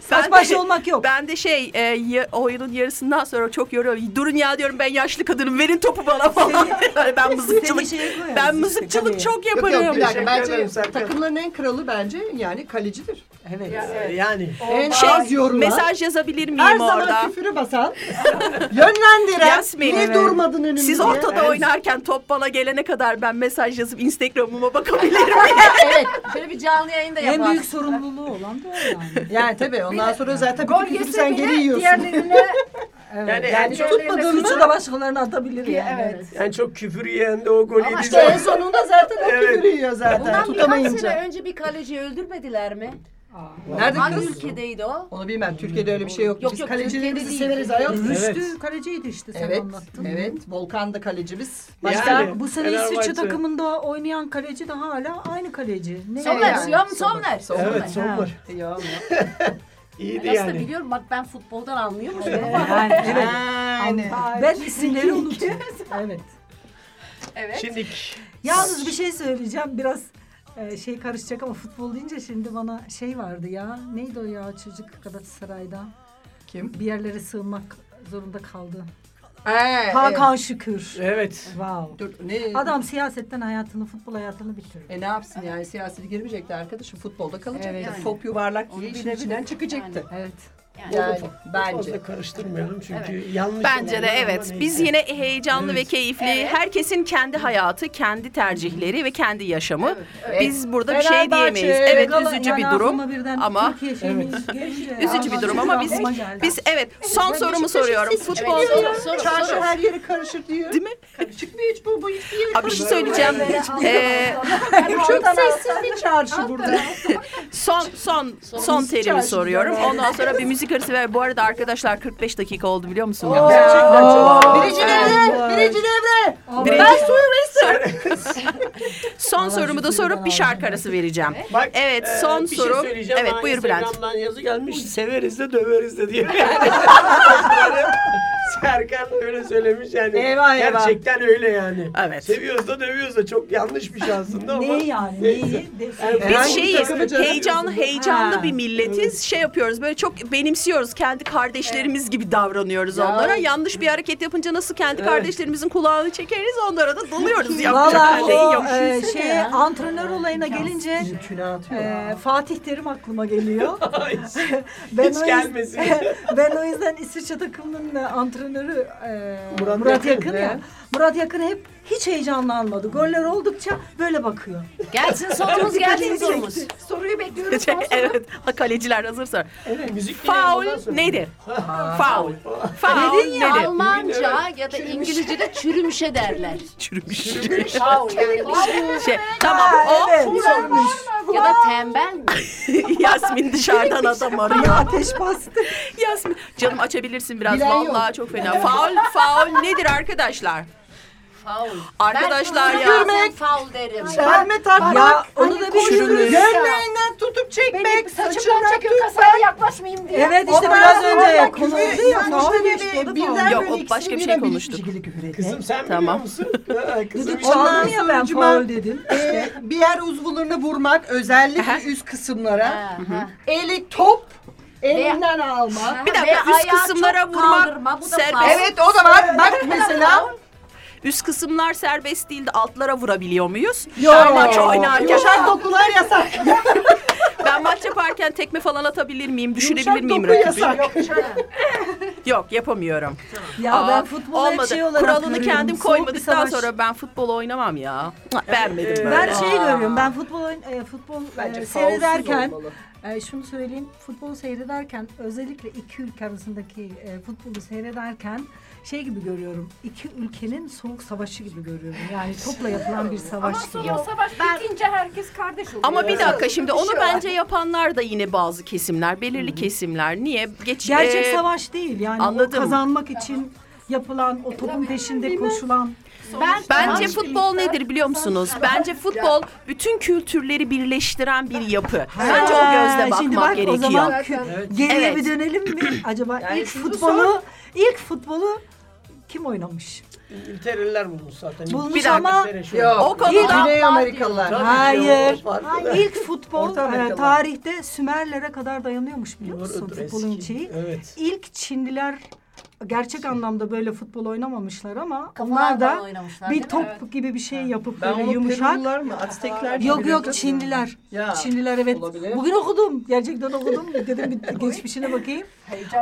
Saç Ben baş de- olmak yok. Ben de şey e, ya- oyunun yarısından sonra çok yoruyor. Durun ya diyorum ben yaşlı kadınım verin topu bana falan. (laughs) Yani ben mızıkçılık Seni ben mızıkçılık çok Yok yaparım. yok bir dakika bence takımların en kralı bence yani kalecidir. Evet. E, Yani. En Şey, az yorulan. mesaj yazabilir miyim her zaman orada? küfürü basan, (laughs) yönlendiren, Yasmin, niye evet. durmadın önümde? Siz ortada Evet. oynarken top bana gelene kadar ben mesaj yazıp Instagram'ıma bakabilirim. (laughs) evet. Şöyle bir canlı yayın da En yaparsın. büyük sorumluluğu olan da o yani. Yani tabii ondan sonra zaten Gol bütün yese sen geri yiyorsun. diğerlerine (laughs) Evet. Yani Yani, çok- tutmadığın suçu da başkalarına atabilir yani. Evet. Yani çok küfür yiyen de o gol Ama yedi. İşte en sonunda zaten o (laughs) Evet. küfürü yiyor zaten Bundan birkaç tutamayınca. sene önce bir kaleciyi öldürmediler mi? Nerede Hangi kız? ülkedeydi o? Onu bilmem. Türkiye'de öyle bir şey yok. Yok, Biz yok, kalecilerimizi Türkiye'de değil. severiz ayol. Evet. Rüştü kaleciydi işte sen Evet, anlattın. evet. Volkan da kalecimiz. Başka Yani. Bu sene İsviçre takımında oynayan kaleci de hala aynı kaleci. Ne Sommer, yani? Jan Sommer. Sommer. Evet Sommer. (laughs) İyiydi Aslında yani. biliyorum bak ben futboldan ama. yani, evet. Yani. Ben isimleri unutuyorum. (laughs) evet. Evet. Şimdi Yalnız bir şey söyleyeceğim. Biraz e, şey karışacak ama futbol deyince şimdi bana şey vardı ya. Neydi o ya çocuk Galatasaray'da? Kim? Bir yerlere sığınmak zorunda kaldı. Ee, Hakan Şükür. evet. Wow. Dur, ne? Adam siyasetten hayatını, futbol hayatını bitirdi. E ne yapsın yani siyasete girmeyecekti arkadaşım. Futbolda kalacaktı. Evet. Yani. Top yuvarlak işin bilebilir. içinden çıkacaktı. Evet. Yani. Yani Bence. Fazla karıştırmayalım çünkü yanlış Bence de evet. neyse. Biz yine heyecanlı ve Evet. keyifli. Herkesin kendi hayatı, kendi tercihleri ve kendi yaşamı. Evet. Biz burada bir şey diyemeyiz. Evet Gala- üzücü bir yani durum. aklıma birden ama- gelince- (laughs) Üzücü bir durum ama biz biz evet son sorumu soruyorum. Futbol Evet, soru, soru, Çarşı her yeri karışır diyor. Değil mi? Çıkmıyor hiç bu, bu yeri Abi bir şey söyleyeceğim. Ee, Çok sessiz bir çarşı burada. (laughs) son son son terimi soruyorum. Ondan sonra bir müzik arası ver. Bu arada arkadaşlar 45 dakika oldu biliyor musun? ya? Birinci devre, birinci devre. Birinci- Ben suyu (laughs) Son sorumu da sorup bir şarkı arası vereceğim. Bak, Evet, e, son bir şey soru. söyleyeceğim. Evet, buyur Bülent. Instagram'dan yazı gelmiş. Severiz de döveriz de diye. (laughs) Serkan öyle söylemiş yani. Eyvah, eyvah. Gerçekten öyle yani. Evet. Seviyoruz da dövüyoruz da çok yanlış bir şey aslında ama. Neyi yani? Neyse. Neyi? Yani Biz şeyiz, heyecanlı heyecanlı Ha. bir milletiz. Şey yapıyoruz, böyle çok benimsiyoruz. Kendi kardeşlerimiz gibi davranıyoruz onlara. Yanlış bir hareket yapınca nasıl kendi kardeşlerimizin kulağını çekeriz, onlara da dalıyoruz. Yapacak Valla bir şey o yok. e, şeye antrenör olayına gelince e, Fatih Terim aklıma geliyor. (laughs) (laughs) Ben Hiç o yüzden- gelmesin. (laughs) ben o yüzden İsviçre takımının e, antrenörü e, Murat Murat, Yakın, ya. Murat Yakın hep hiç heyecanlanmadı. Goller oldukça böyle bakıyor. Gelsin (laughs) sorumuz gelsin sorumuz. Soruyu bekliyorum. (laughs) evet, kaleciler hazırsa. müzik Faul dinleyen ondan sonra. nedir? Faul. Faul Dedin ya. nedir? Almanca ya da İngilizce'de (laughs) çürümüşe derler. Çürümüş. Faul yani. Şey, tamam o Evet. ya da tembel mi? Yasmin dışarıdan adam arıyor. Ateş bastı. Yasmin canım açabilirsin biraz. Bilen yok. Vallahi çok fena. Faul faul nedir arkadaşlar? Faul. Arkadaşlar ben ya. Görmek. faul derim. Verme takmak. Ya onu da bir Çürümüş. Gömleğinden tutup çekmek. Benim saçımdan saçından çekiyor kasaya yaklaşmayayım diye. Evet işte Ondan biraz önce küfür ya. ediyorsun Faul işte o birden. Yok, o başka bir şey konuştuk. Kızım sen Tamam. biliyor musun? (laughs) Kızım Ondan ya ben faul dedim. Bir yer uzvlarına vurmak özellikle üst kısımlara. Eli top elinden alma. Bir dakika, üst kısımlara vurmak serbest. Evet o da var. Bak (laughs) mesela. Üst kısımlar serbest değil de altlara vurabiliyor muyuz? Yok. Ben maç oynarken. Yumuşak dokular yasak. (laughs) Ben maç yaparken tekme falan atabilir miyim? Düşürebilir Yumuşak miyim doku rakibi? yasak. Yok (laughs) yapamıyorum. Ya Aa, ben futbolu hep şey olarak Kuralını görüyorum. kendim Soğuk bir koymadıktan savaş. sonra ben futbol oynamam ya. Beğenmedim böyle. Ben şey görüyorum. Ben futbol oyn- e, futbol Bence e, faulsuz seyrederken olmalı. e, şunu söyleyeyim. Futbol seyrederken özellikle iki ülke arasındaki e, futbolu seyrederken şey gibi görüyorum. İki ülkenin soğuk savaşı gibi görüyorum. Yani topla yapılan bir savaş gibi. Sonra savaş bitince herkes kardeş oluyor. Ama bir dakika şimdi onu şey bence yapanlar da yine bazı kesimler, belirli kesimler. Niye? Geç, Gerçek e, savaş değil. Yani anladım. o kazanmak için yapılan, o topun peşinde koşulan. Ben Bence futbol nedir biliyor musunuz? Bence futbol bütün kültürleri birleştiren bir yapı. Bence o gözle Ha, Şimdi bakmak bak gerekiyor. o zaman kü- geriye Evet. bir dönelim mi? Acaba Yani ilk futbolu ilk futbolu kim oynamış? İngiltereliler bulmuş zaten. Bulmuş Bir ama. Yok. O konuda Güney Amerikalılar. Hayır. farklı. ilk futbol e, tarihte Sümerlere kadar dayanıyormuş biliyor musun futbolun şeyi. Evet. İlk Çinliler gerçek anlamda böyle futbol oynamamışlar ama onlar da bir top gibi bir şey yapıp Ben böyle yumuşak. Peruliler mı? Aztekler Yok yok. Çinliler. Ya, Çinliler evet. olabilir. Bugün okudum. Gerçekten okudum. Dedim bir (laughs) geçmişine bakayım.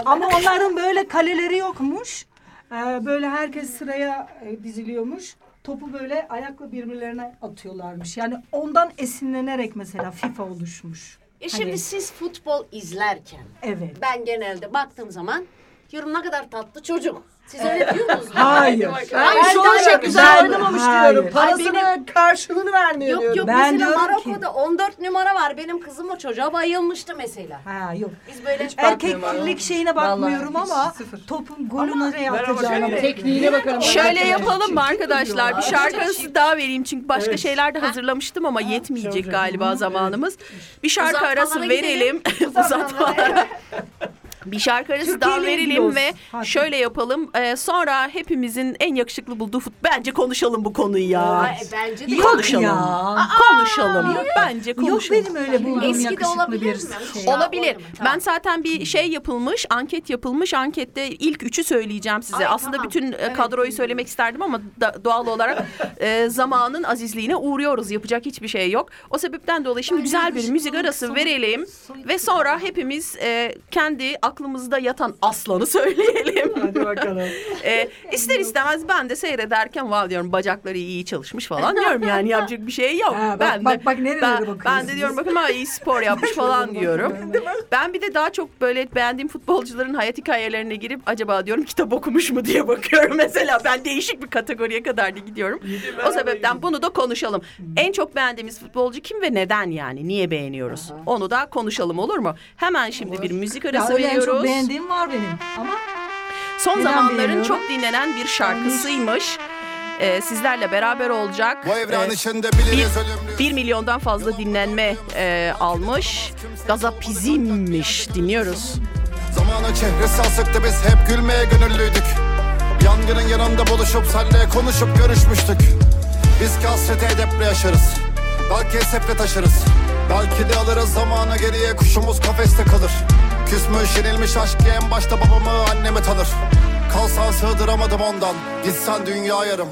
Ama onların böyle kaleleri yokmuş. Ee, böyle herkes sıraya e, diziliyormuş. Topu böyle ayakla birbirlerine atıyorlarmış. Yani ondan esinlenerek mesela FIFA oluşmuş. E şimdi Hani- siz futbol izlerken Evet. ben genelde baktığım zaman diyorum ne kadar tatlı çocuk. Siz öyle diyor musunuz? (laughs) Hayır. Ben Ben şu an çok güzel Ben- oynamamış Hayır. diyorum. Parasını karşılığını vermiyor Yok diyorum. yok Ben mesela diyorum ki- Marokko'da 14 numara var. Benim kızım o çocuğa bayılmıştı mesela. Ha yok. Biz böyle Erkeklik şeyine bakmıyorum Vallahi hiç ama sıfır. topun golünü ne ben ama yapacağına şöyle- Tekniğine bakarım. Şöyle Ben. yapalım mı arkadaşlar? Bir şarkı arası daha vereyim çünkü başka Evet. şeyler de hazırlamıştım ama yetmeyecek galiba zamanımız. Bir şarkı arası verelim. (laughs) Uzatmalara. (laughs) Bir şarkı arası Türkiye daha ile ilgili verelim olsun. ve Hadi. şöyle yapalım. Ee, sonra hepimizin en yakışıklı bulduğu fut. Bence konuşalım bu konuyu ya. Ay, bence de Yok konuşalım. ya. Konuşalım. Bence Yok konuşalım. benim öyle bulduğum Eski de yakışıklı olabilir bir mi? şey. Ya, Olabilir. tamam. Ben zaten bir şey yapılmış, anket yapılmış. Ankette ilk üçü söyleyeceğim size. Ay, Aslında tamam. bütün e, kadroyu söylemek isterdim ama da- doğal olarak e, zamanın azizliğine uğruyoruz. Yapacak hiçbir şey yok. O sebepten dolayı şimdi güzel bir müzik arası verelim ve sonra hepimiz e, kendi aklımızda yatan aslanı söyleyelim. (laughs) Hadi bakalım. (laughs) E, ister istemez ben de seyrederken wow diyorum bacakları iyi çalışmış falan diyorum yani yapacak bir şey yok. Ha, bak, ben de, bak, bak nerelere ben, bakıyorsunuz. ben de diyorum bakın ha iyi spor yapmış (laughs) falan diyorum. Ben bir de daha çok böyle beğendiğim futbolcuların hayat hikayelerine girip acaba diyorum kitap okumuş mu diye bakıyorum mesela. Ben değişik bir kategoriye kadar da gidiyorum. O sebepten bunu da konuşalım. En çok beğendiğimiz futbolcu kim ve neden yani? Niye beğeniyoruz? Onu da konuşalım olur mu? Hemen şimdi bir müzik arası öyle çok beğendiğim var benim. Ama Son zamanların çok dinlenen bir şarkısıymış. Ee, sizlerle beraber olacak. Bu evren Ee, içinde biliriz ölümlü. 1 milyondan fazla dinlenme e, almış. Gazapizmmiş dinliyoruz. Zamanın çehresi asıktı biz hep gülmeye gönüllüydük. Yangının yanında buluşup senle konuşup görüşmüştük. Biz ki hasreti edeple yaşarız. Belki esefle taşırız. Belki de alırız zamanı geriye kuşumuz kafeste kalır. Küsmüş yenilmiş aşk en başta babamı annemi tanır. Kalsan sığdıramadım ondan. Gitsen dünya yarım.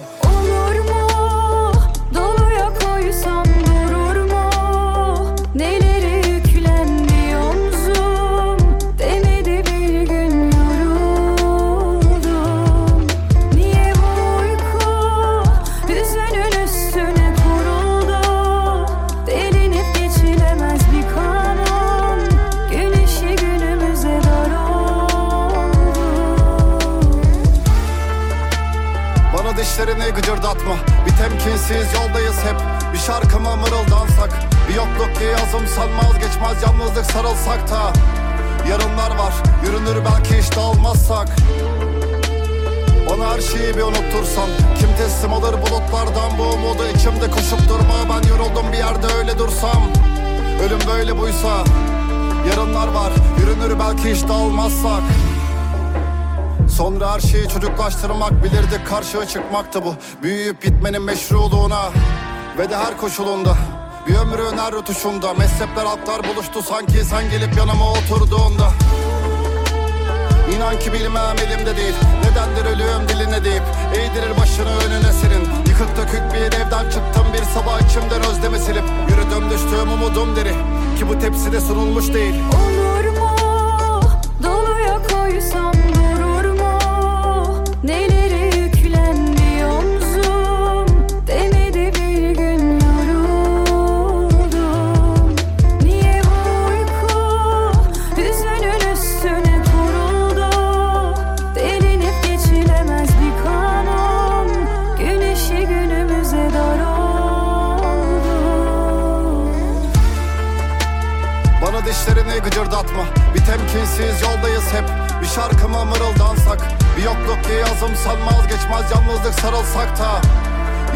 Gıcırdatma Bir temkinsiz yoldayız hep. Bir şarkıma mırıldansak. Bir yokluk ki azımsanmaz geçmez Yalnızlık sarılsak da. Yarınlar var yürünür belki hiç dağılmazsak Bana her şeyi bir unuttursan. Kim teslim alır bulutlardan Bu umudu? İçimde koşup durma Ben yoruldum bir yerde öyle dursam. Ölüm böyle buysa Yarınlar var yürünür belki hiç dağılmazsak Sonra her şeyi çocuklaştırmak bilirdik karşıya çıkmaktı bu. Büyüyüp bitmenin meşruluğuna Ve de her koşulunda. Bir ömrün her rutuşunda Mezhepler halklar buluştu sanki. Sen gelip yanıma oturduğunda İnan ki bilmem elimde değil. Nedendir ölüm diline deyip Eğdirir başını önüne senin. Yıkık dökük bir evden çıktım Bir sabah içimden özlemi silip. Yürüdüm düştüğüm umudum deri Ki bu tepside sunulmuş değil. Olur temkinsiz yoldayız hep. Bir şarkıma mırıldansak Bir yokluk diye azımsan vazgeçmez Yalnızlık sarılsak da.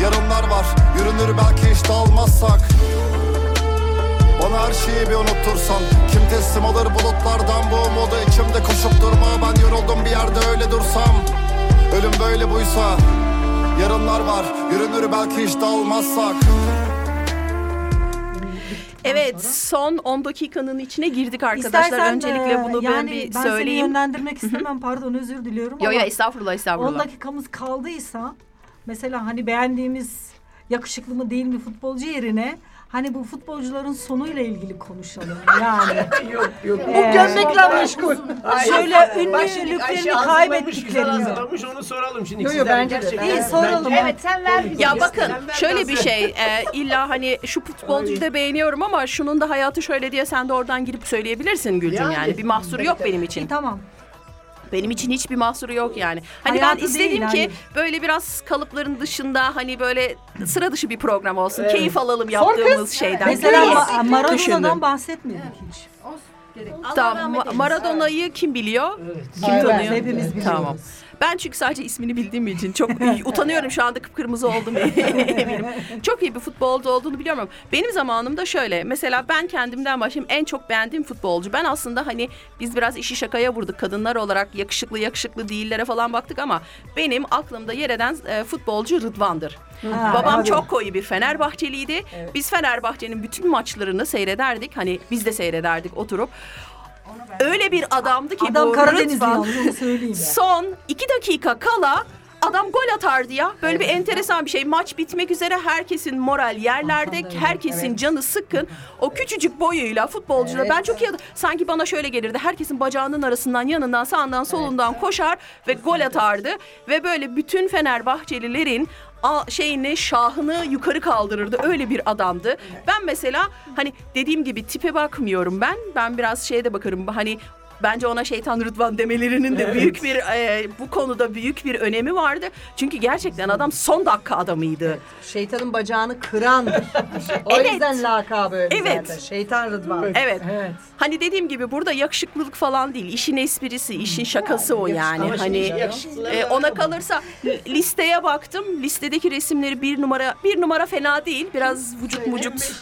Yarınlar var yürünür belki hiç dağılmazsak bana her şeyi bir unuttursan. Kim teslim alır bulutlardan bu umudu? İçimde koşup durma Ben yoruldum bir yerde öyle dursam. Ölüm böyle buysa Yarınlar var yürünür belki hiç dağılmazsak Evet son 10 dakikanın içine girdik arkadaşlar. İstersen, Öncelikle e, bunu ben yani bir ben seni söyleyeyim. yönlendirmek istemem pardon özür diliyorum Yo ama yo estağfurullah 10 estağfurullah. dakikamız kaldıysa mesela hani beğendiğimiz yakışıklı mı değil mi futbolcu yerine hani bu futbolcuların sonuyla ilgili konuşalım (laughs) yani. yok yok. Bu gömlekle meşgul. Şöyle ünlülüklerini kaybettiklerini. hazırlamış onu soralım şimdi. Yo, yo, sizden bence de. İyi, soralım. Bence- Evet sen ver bize. Ya bakın ver şöyle bir şey e, illa hani şu futbolcuyu da beğeniyorum ama şunun da hayatı şöyle diye sen de oradan girip söyleyebilirsin Gülcüm yani, Yani. bir mahsuru yok benim için. İyi, tamam. Benim için hiçbir mahsuru yok yani. Hani Hayatı ben istedim değil, ki hayır. böyle biraz kalıpların dışında hani böyle sıra dışı bir program olsun. Evet. Keyif alalım yaptığımız şeyden. Mesela Keyif. Ma- Maradona'dan Düşündüm. Tamam, Ma- Maradona'yı kim biliyor? Kim Evet, tanıyor? hepimiz biliyoruz. Tamam. Ben çünkü sadece ismini bildiğim için çok (laughs) utanıyorum şu anda kıpkırmızı oldum (laughs) eminim. Çok iyi bir futbolcu olduğunu biliyorum ama benim zamanımda şöyle mesela ben kendimden başlayayım en çok beğendiğim futbolcu. Ben aslında hani biz biraz işi şakaya vurduk kadınlar olarak yakışıklı yakışıklı değillere falan baktık ama benim aklımda yer eden e, futbolcu Rıdvan'dır. Ha, Babam evet. çok koyu bir Fenerbahçeliydi. Biz Fenerbahçe'nin bütün maçlarını seyrederdik. Hani biz de seyrederdik oturup. Öyle bir adamdı ki Adam bu Karadenizli yalnız söyleyeyim ya. Son iki dakika kala adam gol atardı ya. Böyle bir enteresan bir şey. Maç bitmek üzere herkesin moral yerlerde, herkesin canı sıkkın. O küçücük boyuyla futbolcular ben çok iyi sanki bana şöyle gelirdi. Herkesin bacağının arasından, yanından, sağından, solundan koşar ve gol atardı ve böyle bütün Fenerbahçelilerin şeyini şahını yukarı kaldırırdı. Öyle bir adamdı. Ben mesela hani dediğim gibi tipe bakmıyorum ben. Ben biraz şeye de bakarım. Hani Bence ona şeytan Rıdvan demelerinin de büyük bir e, bu konuda büyük bir önemi vardı. Çünkü gerçekten adam son dakika adamıydı. Şeytanın bacağını kırandır. (laughs) O Evet. yüzden lakabı öyle Evet. zaten. Şeytan Rıdvan. Evet. Evet. Hani dediğim gibi burada yakışıklılık falan değil. İşin esprisi, işin şakası o yani. Ama şimdi Hani e, ona kalırsa listeye baktım. Listedeki resimleri bir numara bir numara fena değil. Biraz vücut mucut.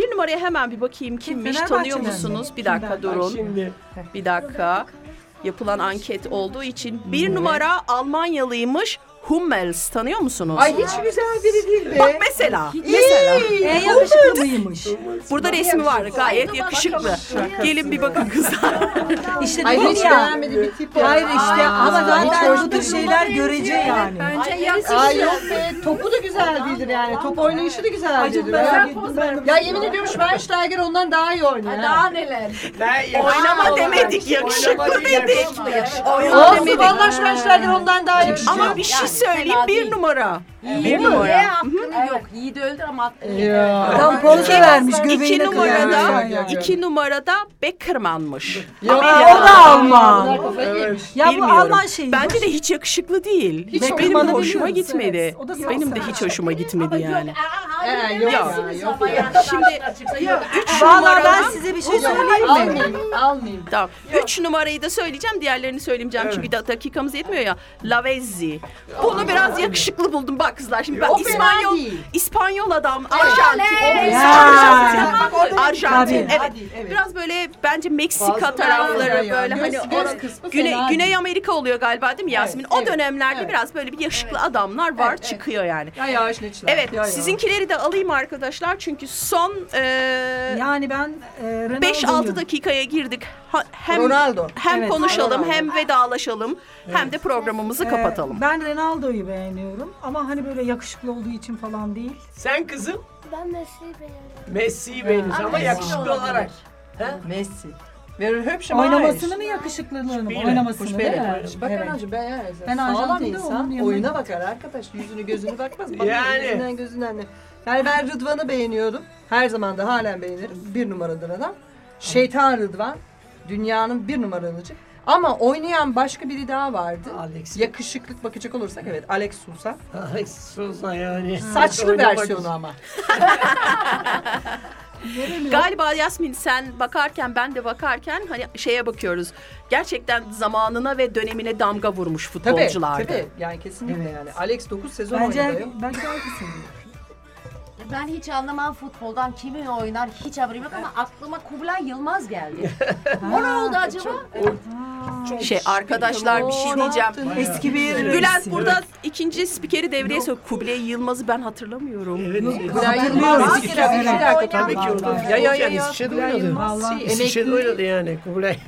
Bir numaraya hemen bir bakayım kimmiş. Tanıyor musunuz? Bir dakika durun. şimdi. Bir dakika. Yapılan anket olduğu için bir numara Almanyalıymış. Hummels tanıyor musunuz? Ay hiç güzel biri değil Bak mesela. Mesela. En yakışıklı mıymış? Burada resmi var. Gayet yakışıklı. Gelin bir bakın kızlar. (laughs) İşte Ay hiç ya. beğenmediğim bir tip ya. Hayır işte Aa, ama zaten bu tür şeyler görece yani. Ay yok be topu da güzel değildir yani. Top oynayışı da güzel değildir. Ben- ben. Ya yemin ediyorum Schweinsteiger ondan daha iyi oynuyor. ha. Daha neler. Ben Oynama yakışıklı demedik, yakışıklı dedik. yakışıklı. Oynama Olsun demedik. vallahi Schweinsteiger ondan daha yakışıyor. Ama bir şey söyleyeyim fena bir değil. numara. Bir Ne numara. hakkını yok. Yiğidi öldür ama hakkını yok. Ya. Adam poğaça vermiş göbeğine İki kıyar. numarada, ya. iki numarada Beckerman'mış. Aa, o da Alman. Evet. Ya bu Bilmiyorum. Alman şeyi. Bence de hiç yakışıklı değil. Hiç Benim de hoşuma gitmedi. da Benim de hiç hoşuma gitmedi yani. Ee, yok ya, yok ya. Şimdi üç Valla numaradan ben size bir şey söyleyeyim mi? Almayayım, almayayım. Tamam. Üç numarayı da söyleyeceğim. Diğerlerini söylemeyeceğim çünkü da- dakikamız yetmiyor ya. Lavezzi. Bunu biraz yakışıklı buldum. Bak kızlar şimdi ben O fena İspanyol değil. İspanyol adam. Arjantin. Ya. Arjantin. Arjantin. Tabii. Evet. Biraz böyle bence Meksika tarafları ya. böyle Göz- hani göz or- kısmı Güney, fena Güney değil. Amerika oluyor galiba değil mi Yasemin? o evet, dönemlerde evet. biraz böyle bir yakışıklı adamlar var Evet, evet. çıkıyor yani. Ya yavaş ne. Evet ya, ya. sizinkileri de alayım arkadaşlar çünkü son e, Yani ben e, Ronaldo'yu- 5-6 dakikaya girdik. Ha- hem Ronaldo. hem Evet. konuşalım Ronaldo. hem vedalaşalım hem de programımızı Ee, kapatalım. Ben Ronaldo'yu beğeniyorum ama hani böyle yakışıklı olduğu için falan değil. Sen kızım Ben Messi'yi beğeniyorum. Messi'yi beğeniyorsun ama yakışıklı olarak. Messi. Wer hübsch Oynamasını mı yakışıklılığını mı? Spiele. Oynamasını Hoş değil mi? beğendim. Bakın Evet. hacı ben Ben sağlam Arjantin'de insan yanına- oyuna bakar arkadaş. Yüzünü gözünü bakmaz. Bakar Yani. yüzünden gözünden de. Yani ben Rıdvan'ı beğeniyordum. Her zaman da halen beğenirim. Bir numaradır adam. Şeytan Rıdvan. Dünyanın bir numaralıcı. Ama oynayan başka biri daha vardı. Alex. Yakışıklık bakacak olursak evet Alex Sousa. Alex Sousa yani. Saçlı Oynamak versiyonu ama. (laughs) Galiba Yasmin sen bakarken ben de bakarken hani şeye bakıyoruz. Gerçekten zamanına ve dönemine damga vurmuş Tabii, futbolculardı. tabii. Yani kesinlikle yani. Alex 9 sezon Bence oynadı. belki herkesin. Ben hiç anlamam futboldan kimin oynar hiç haberim yok ama aklıma Kubilay Yılmaz geldi. o ne oldu acaba? Şey arkadaşlar bir şey diyeceğim. Eski bir Bülent burada ikinci spikeri devreye sok. Kubilay Yılmaz'ı ben hatırlamıyorum. Evet. Kubilay Yılmaz. Bir dakika, bir dakika. Tabii ki orada. Ya, ya, ya, Kubilay oynadı. Emekli. oynadı yani. Kubilay,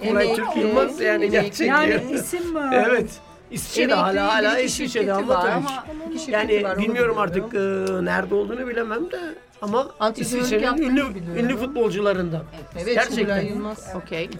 Kubilay. Türk Yılmaz yani gerçek. yani yani. isim mi? Evet. İsviçre'de Emekli hala hala bir İsviçre'de şirketi ama var tabii. ama iki şirketi Yani var, onu bilmiyorum artık e, nerede olduğunu bilemem de ama Antrenörlük İsviçre'nin yaptığını ünlü, biliyorum. ünlü futbolcularından. Evet, Gerçekten. Kubilay Yılmaz. Okey.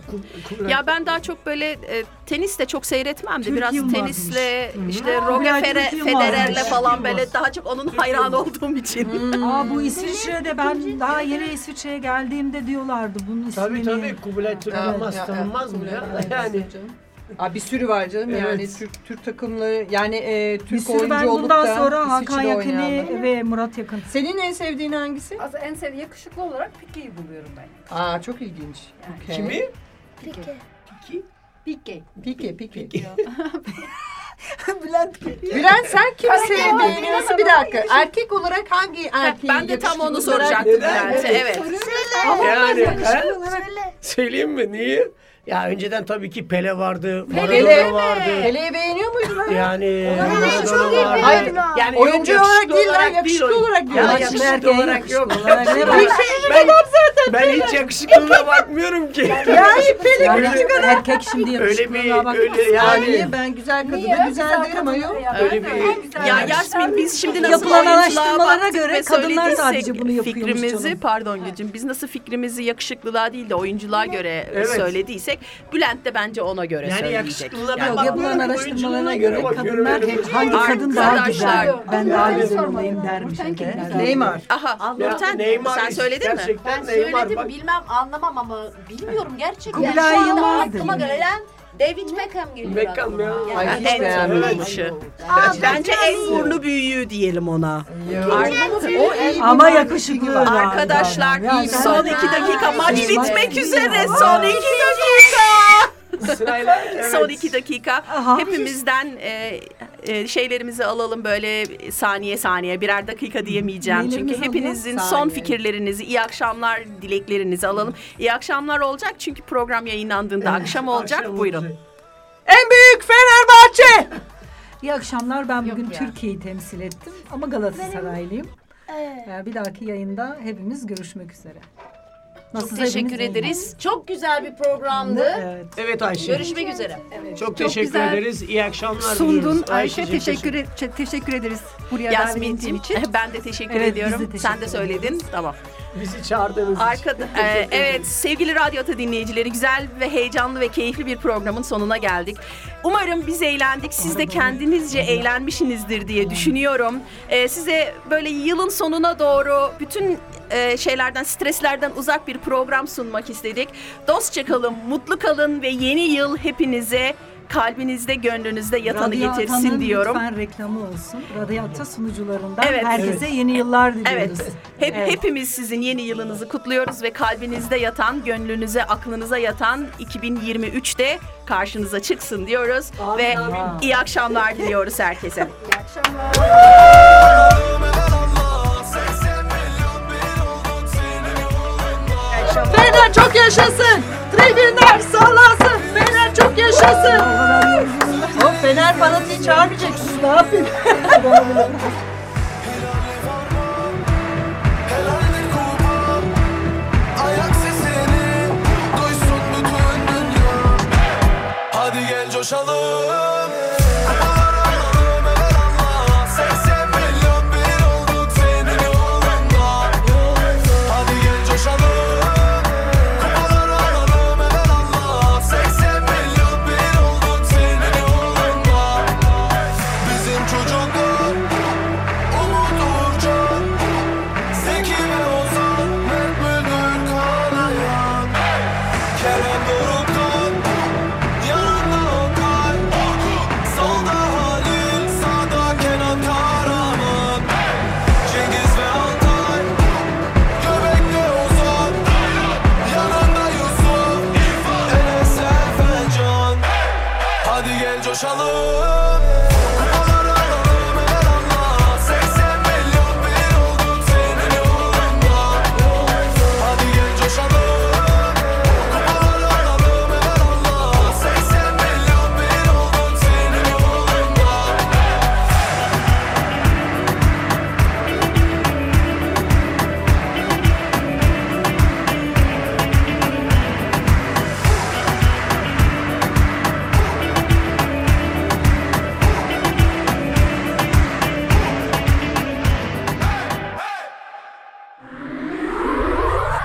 Ya ben daha çok böyle e, tenis de çok seyretmem de Türk biraz Yılmaz'mış. tenisle işte Aa, Roger Fere, Türk Yılmaz'mış. Federer'le falan Yılmaz. böyle daha çok onun hayran olduğum için. Aa bu İsviçre'de ben daha yeni İsviçre'ye geldiğimde diyorlardı bunun ismini. Tabii tabii Kubilay Türk Evet, Yılmaz tanınmaz mı ya? (laughs) Yani. Aa, bir sürü var canım yani Evet. Türk Türk takımları yani e, Türk Bir sürü oyuncu ben olup bundan da sonra Hakan Yakın'ı ve Murat Yakın. Senin en sevdiğin hangisi? Az en sevdiğim yakışıklı olarak Pike'yi buluyorum ben. Aa çok ilginç. Okay. kimi? Pike. Piki? Pike. Pike, Pike. (laughs) Bülent Bülent sen kimi sevdiğini beğeniyorsun? Bir dakika. Erkek olarak hangi erkeği Ben de tam onu olarak- soracaktım Bülent'e. Evet. Yani he? Söyle. söyleyeyim mi? Niye? Ya önceden tabii ki Pele vardı, Pele. Maradona vardı. Pele'yi beğeniyor muydun? Yani Maradona çok Maradona iyi vardı. Hayır. Yani Oyuncu olarak değil değil, yakışıklı o- olarak diyor. Ya yakışıklı olarak yok. olarak ne var? ben, ben hiç yakışıklığına bakmıyorum ki. Yani Pele Yani küçük adam. erkek şimdi Öyle yakışıklılığa bir bak. öyle yani Yani ben güzel kadına güzel derim ayol. öyle bir Ya Yasmin biz şimdi nasıl Yapılan araştırmalara göre kadınlar sadece bunu yapıyormuş Fikrimizi pardon Gülcüm biz nasıl fikrimizi yakışıklılığa değil de oyunculuğa göre Evet. Söylediysek Bülent de bence ona göre yani söyleyecek. Yani Yok, yapılan oyunculuğuna göre kadınlar hangi kadın daha güzel, ben daha güzel olayım dermiş. Neymar. Aha Nurten Neymar sen söyledin mi? gerçekten Neymar söyledim bilmem anlamam ama bilmiyorum gerçekten. Kubilay Şu anda Yılmaz aklıma gelen David Beckham geliyor Beckham ya. aklıma. Ay, Yani hiç tanınmışı. Bence en burnu büyüğü diyelim ona. O Ama yakışıklı. Arkadaşlar Yani son iki dakika maç bitmek üzere. Son iki dakika. Sırayla evet. Son iki dakika. Aha. Hepimizden e, e, şeylerimizi alalım böyle saniye saniye birer dakika diyemeyeceğim. Nelerimizi Çünkü hepinizin alalım? son Saniye. fikirlerinizi, iyi akşamlar dileklerinizi alalım. İyi akşamlar olacak çünkü program yayınlandığında akşam olacak. Akşam Buyurun. olacak. En büyük Fenerbahçe. İyi akşamlar. Ben bugün. Türkiye'yi temsil ettim ama Galatasaraylıyım. Ee, bir dahaki yayında hepimiz görüşmek üzere. Çok Nasılsa teşekkür ederiz. Çok güzel bir programdı. Evet. Evet Ayşe. Görüşmek üzere. Çok teşekkür güzel ederiz. İyi akşamlar Sundun diliyoruz. Ayşe Ayşe'cim, teşekkür, e- teşekkür ederiz buraya davet ettiğin Yasmin'cim için. (laughs) ben de teşekkür Evet, biz de ediyorum. teşekkür Sen de söyledin. Tamam. Bizi çağırdığınız için. Arkada, e, evet sevgili Radyo Ata dinleyicileri güzel ve heyecanlı ve keyifli bir programın sonuna geldik. Umarım biz eğlendik. Siz de kendinizce eğlenmişsinizdir diye düşünüyorum. E, size böyle yılın sonuna doğru bütün e, şeylerden, streslerden uzak bir program sunmak istedik. Dostça kalın, mutlu kalın ve yeni yıl hepinize kalbinizde, gönlünüzde yatanı Radyo getirsin Ata'nın diyorum. Lütfen reklamı olsun. Radyo Ata sunucularından Evet. herkese yeni yıllar diliyoruz. Evet. Hep Evet. hepimiz sizin yeni yılınızı kutluyoruz ve kalbinizde yatan, gönlünüze, aklınıza yatan 2023'te karşınıza çıksın diyoruz ve iyi akşamlar diliyoruz herkese. Fener çok yaşasın. Tribünler sallasın. Çok yaşasın. O Fener fanatiği çağırmayacaksın. Ne yapayım? Hadi gel coşalım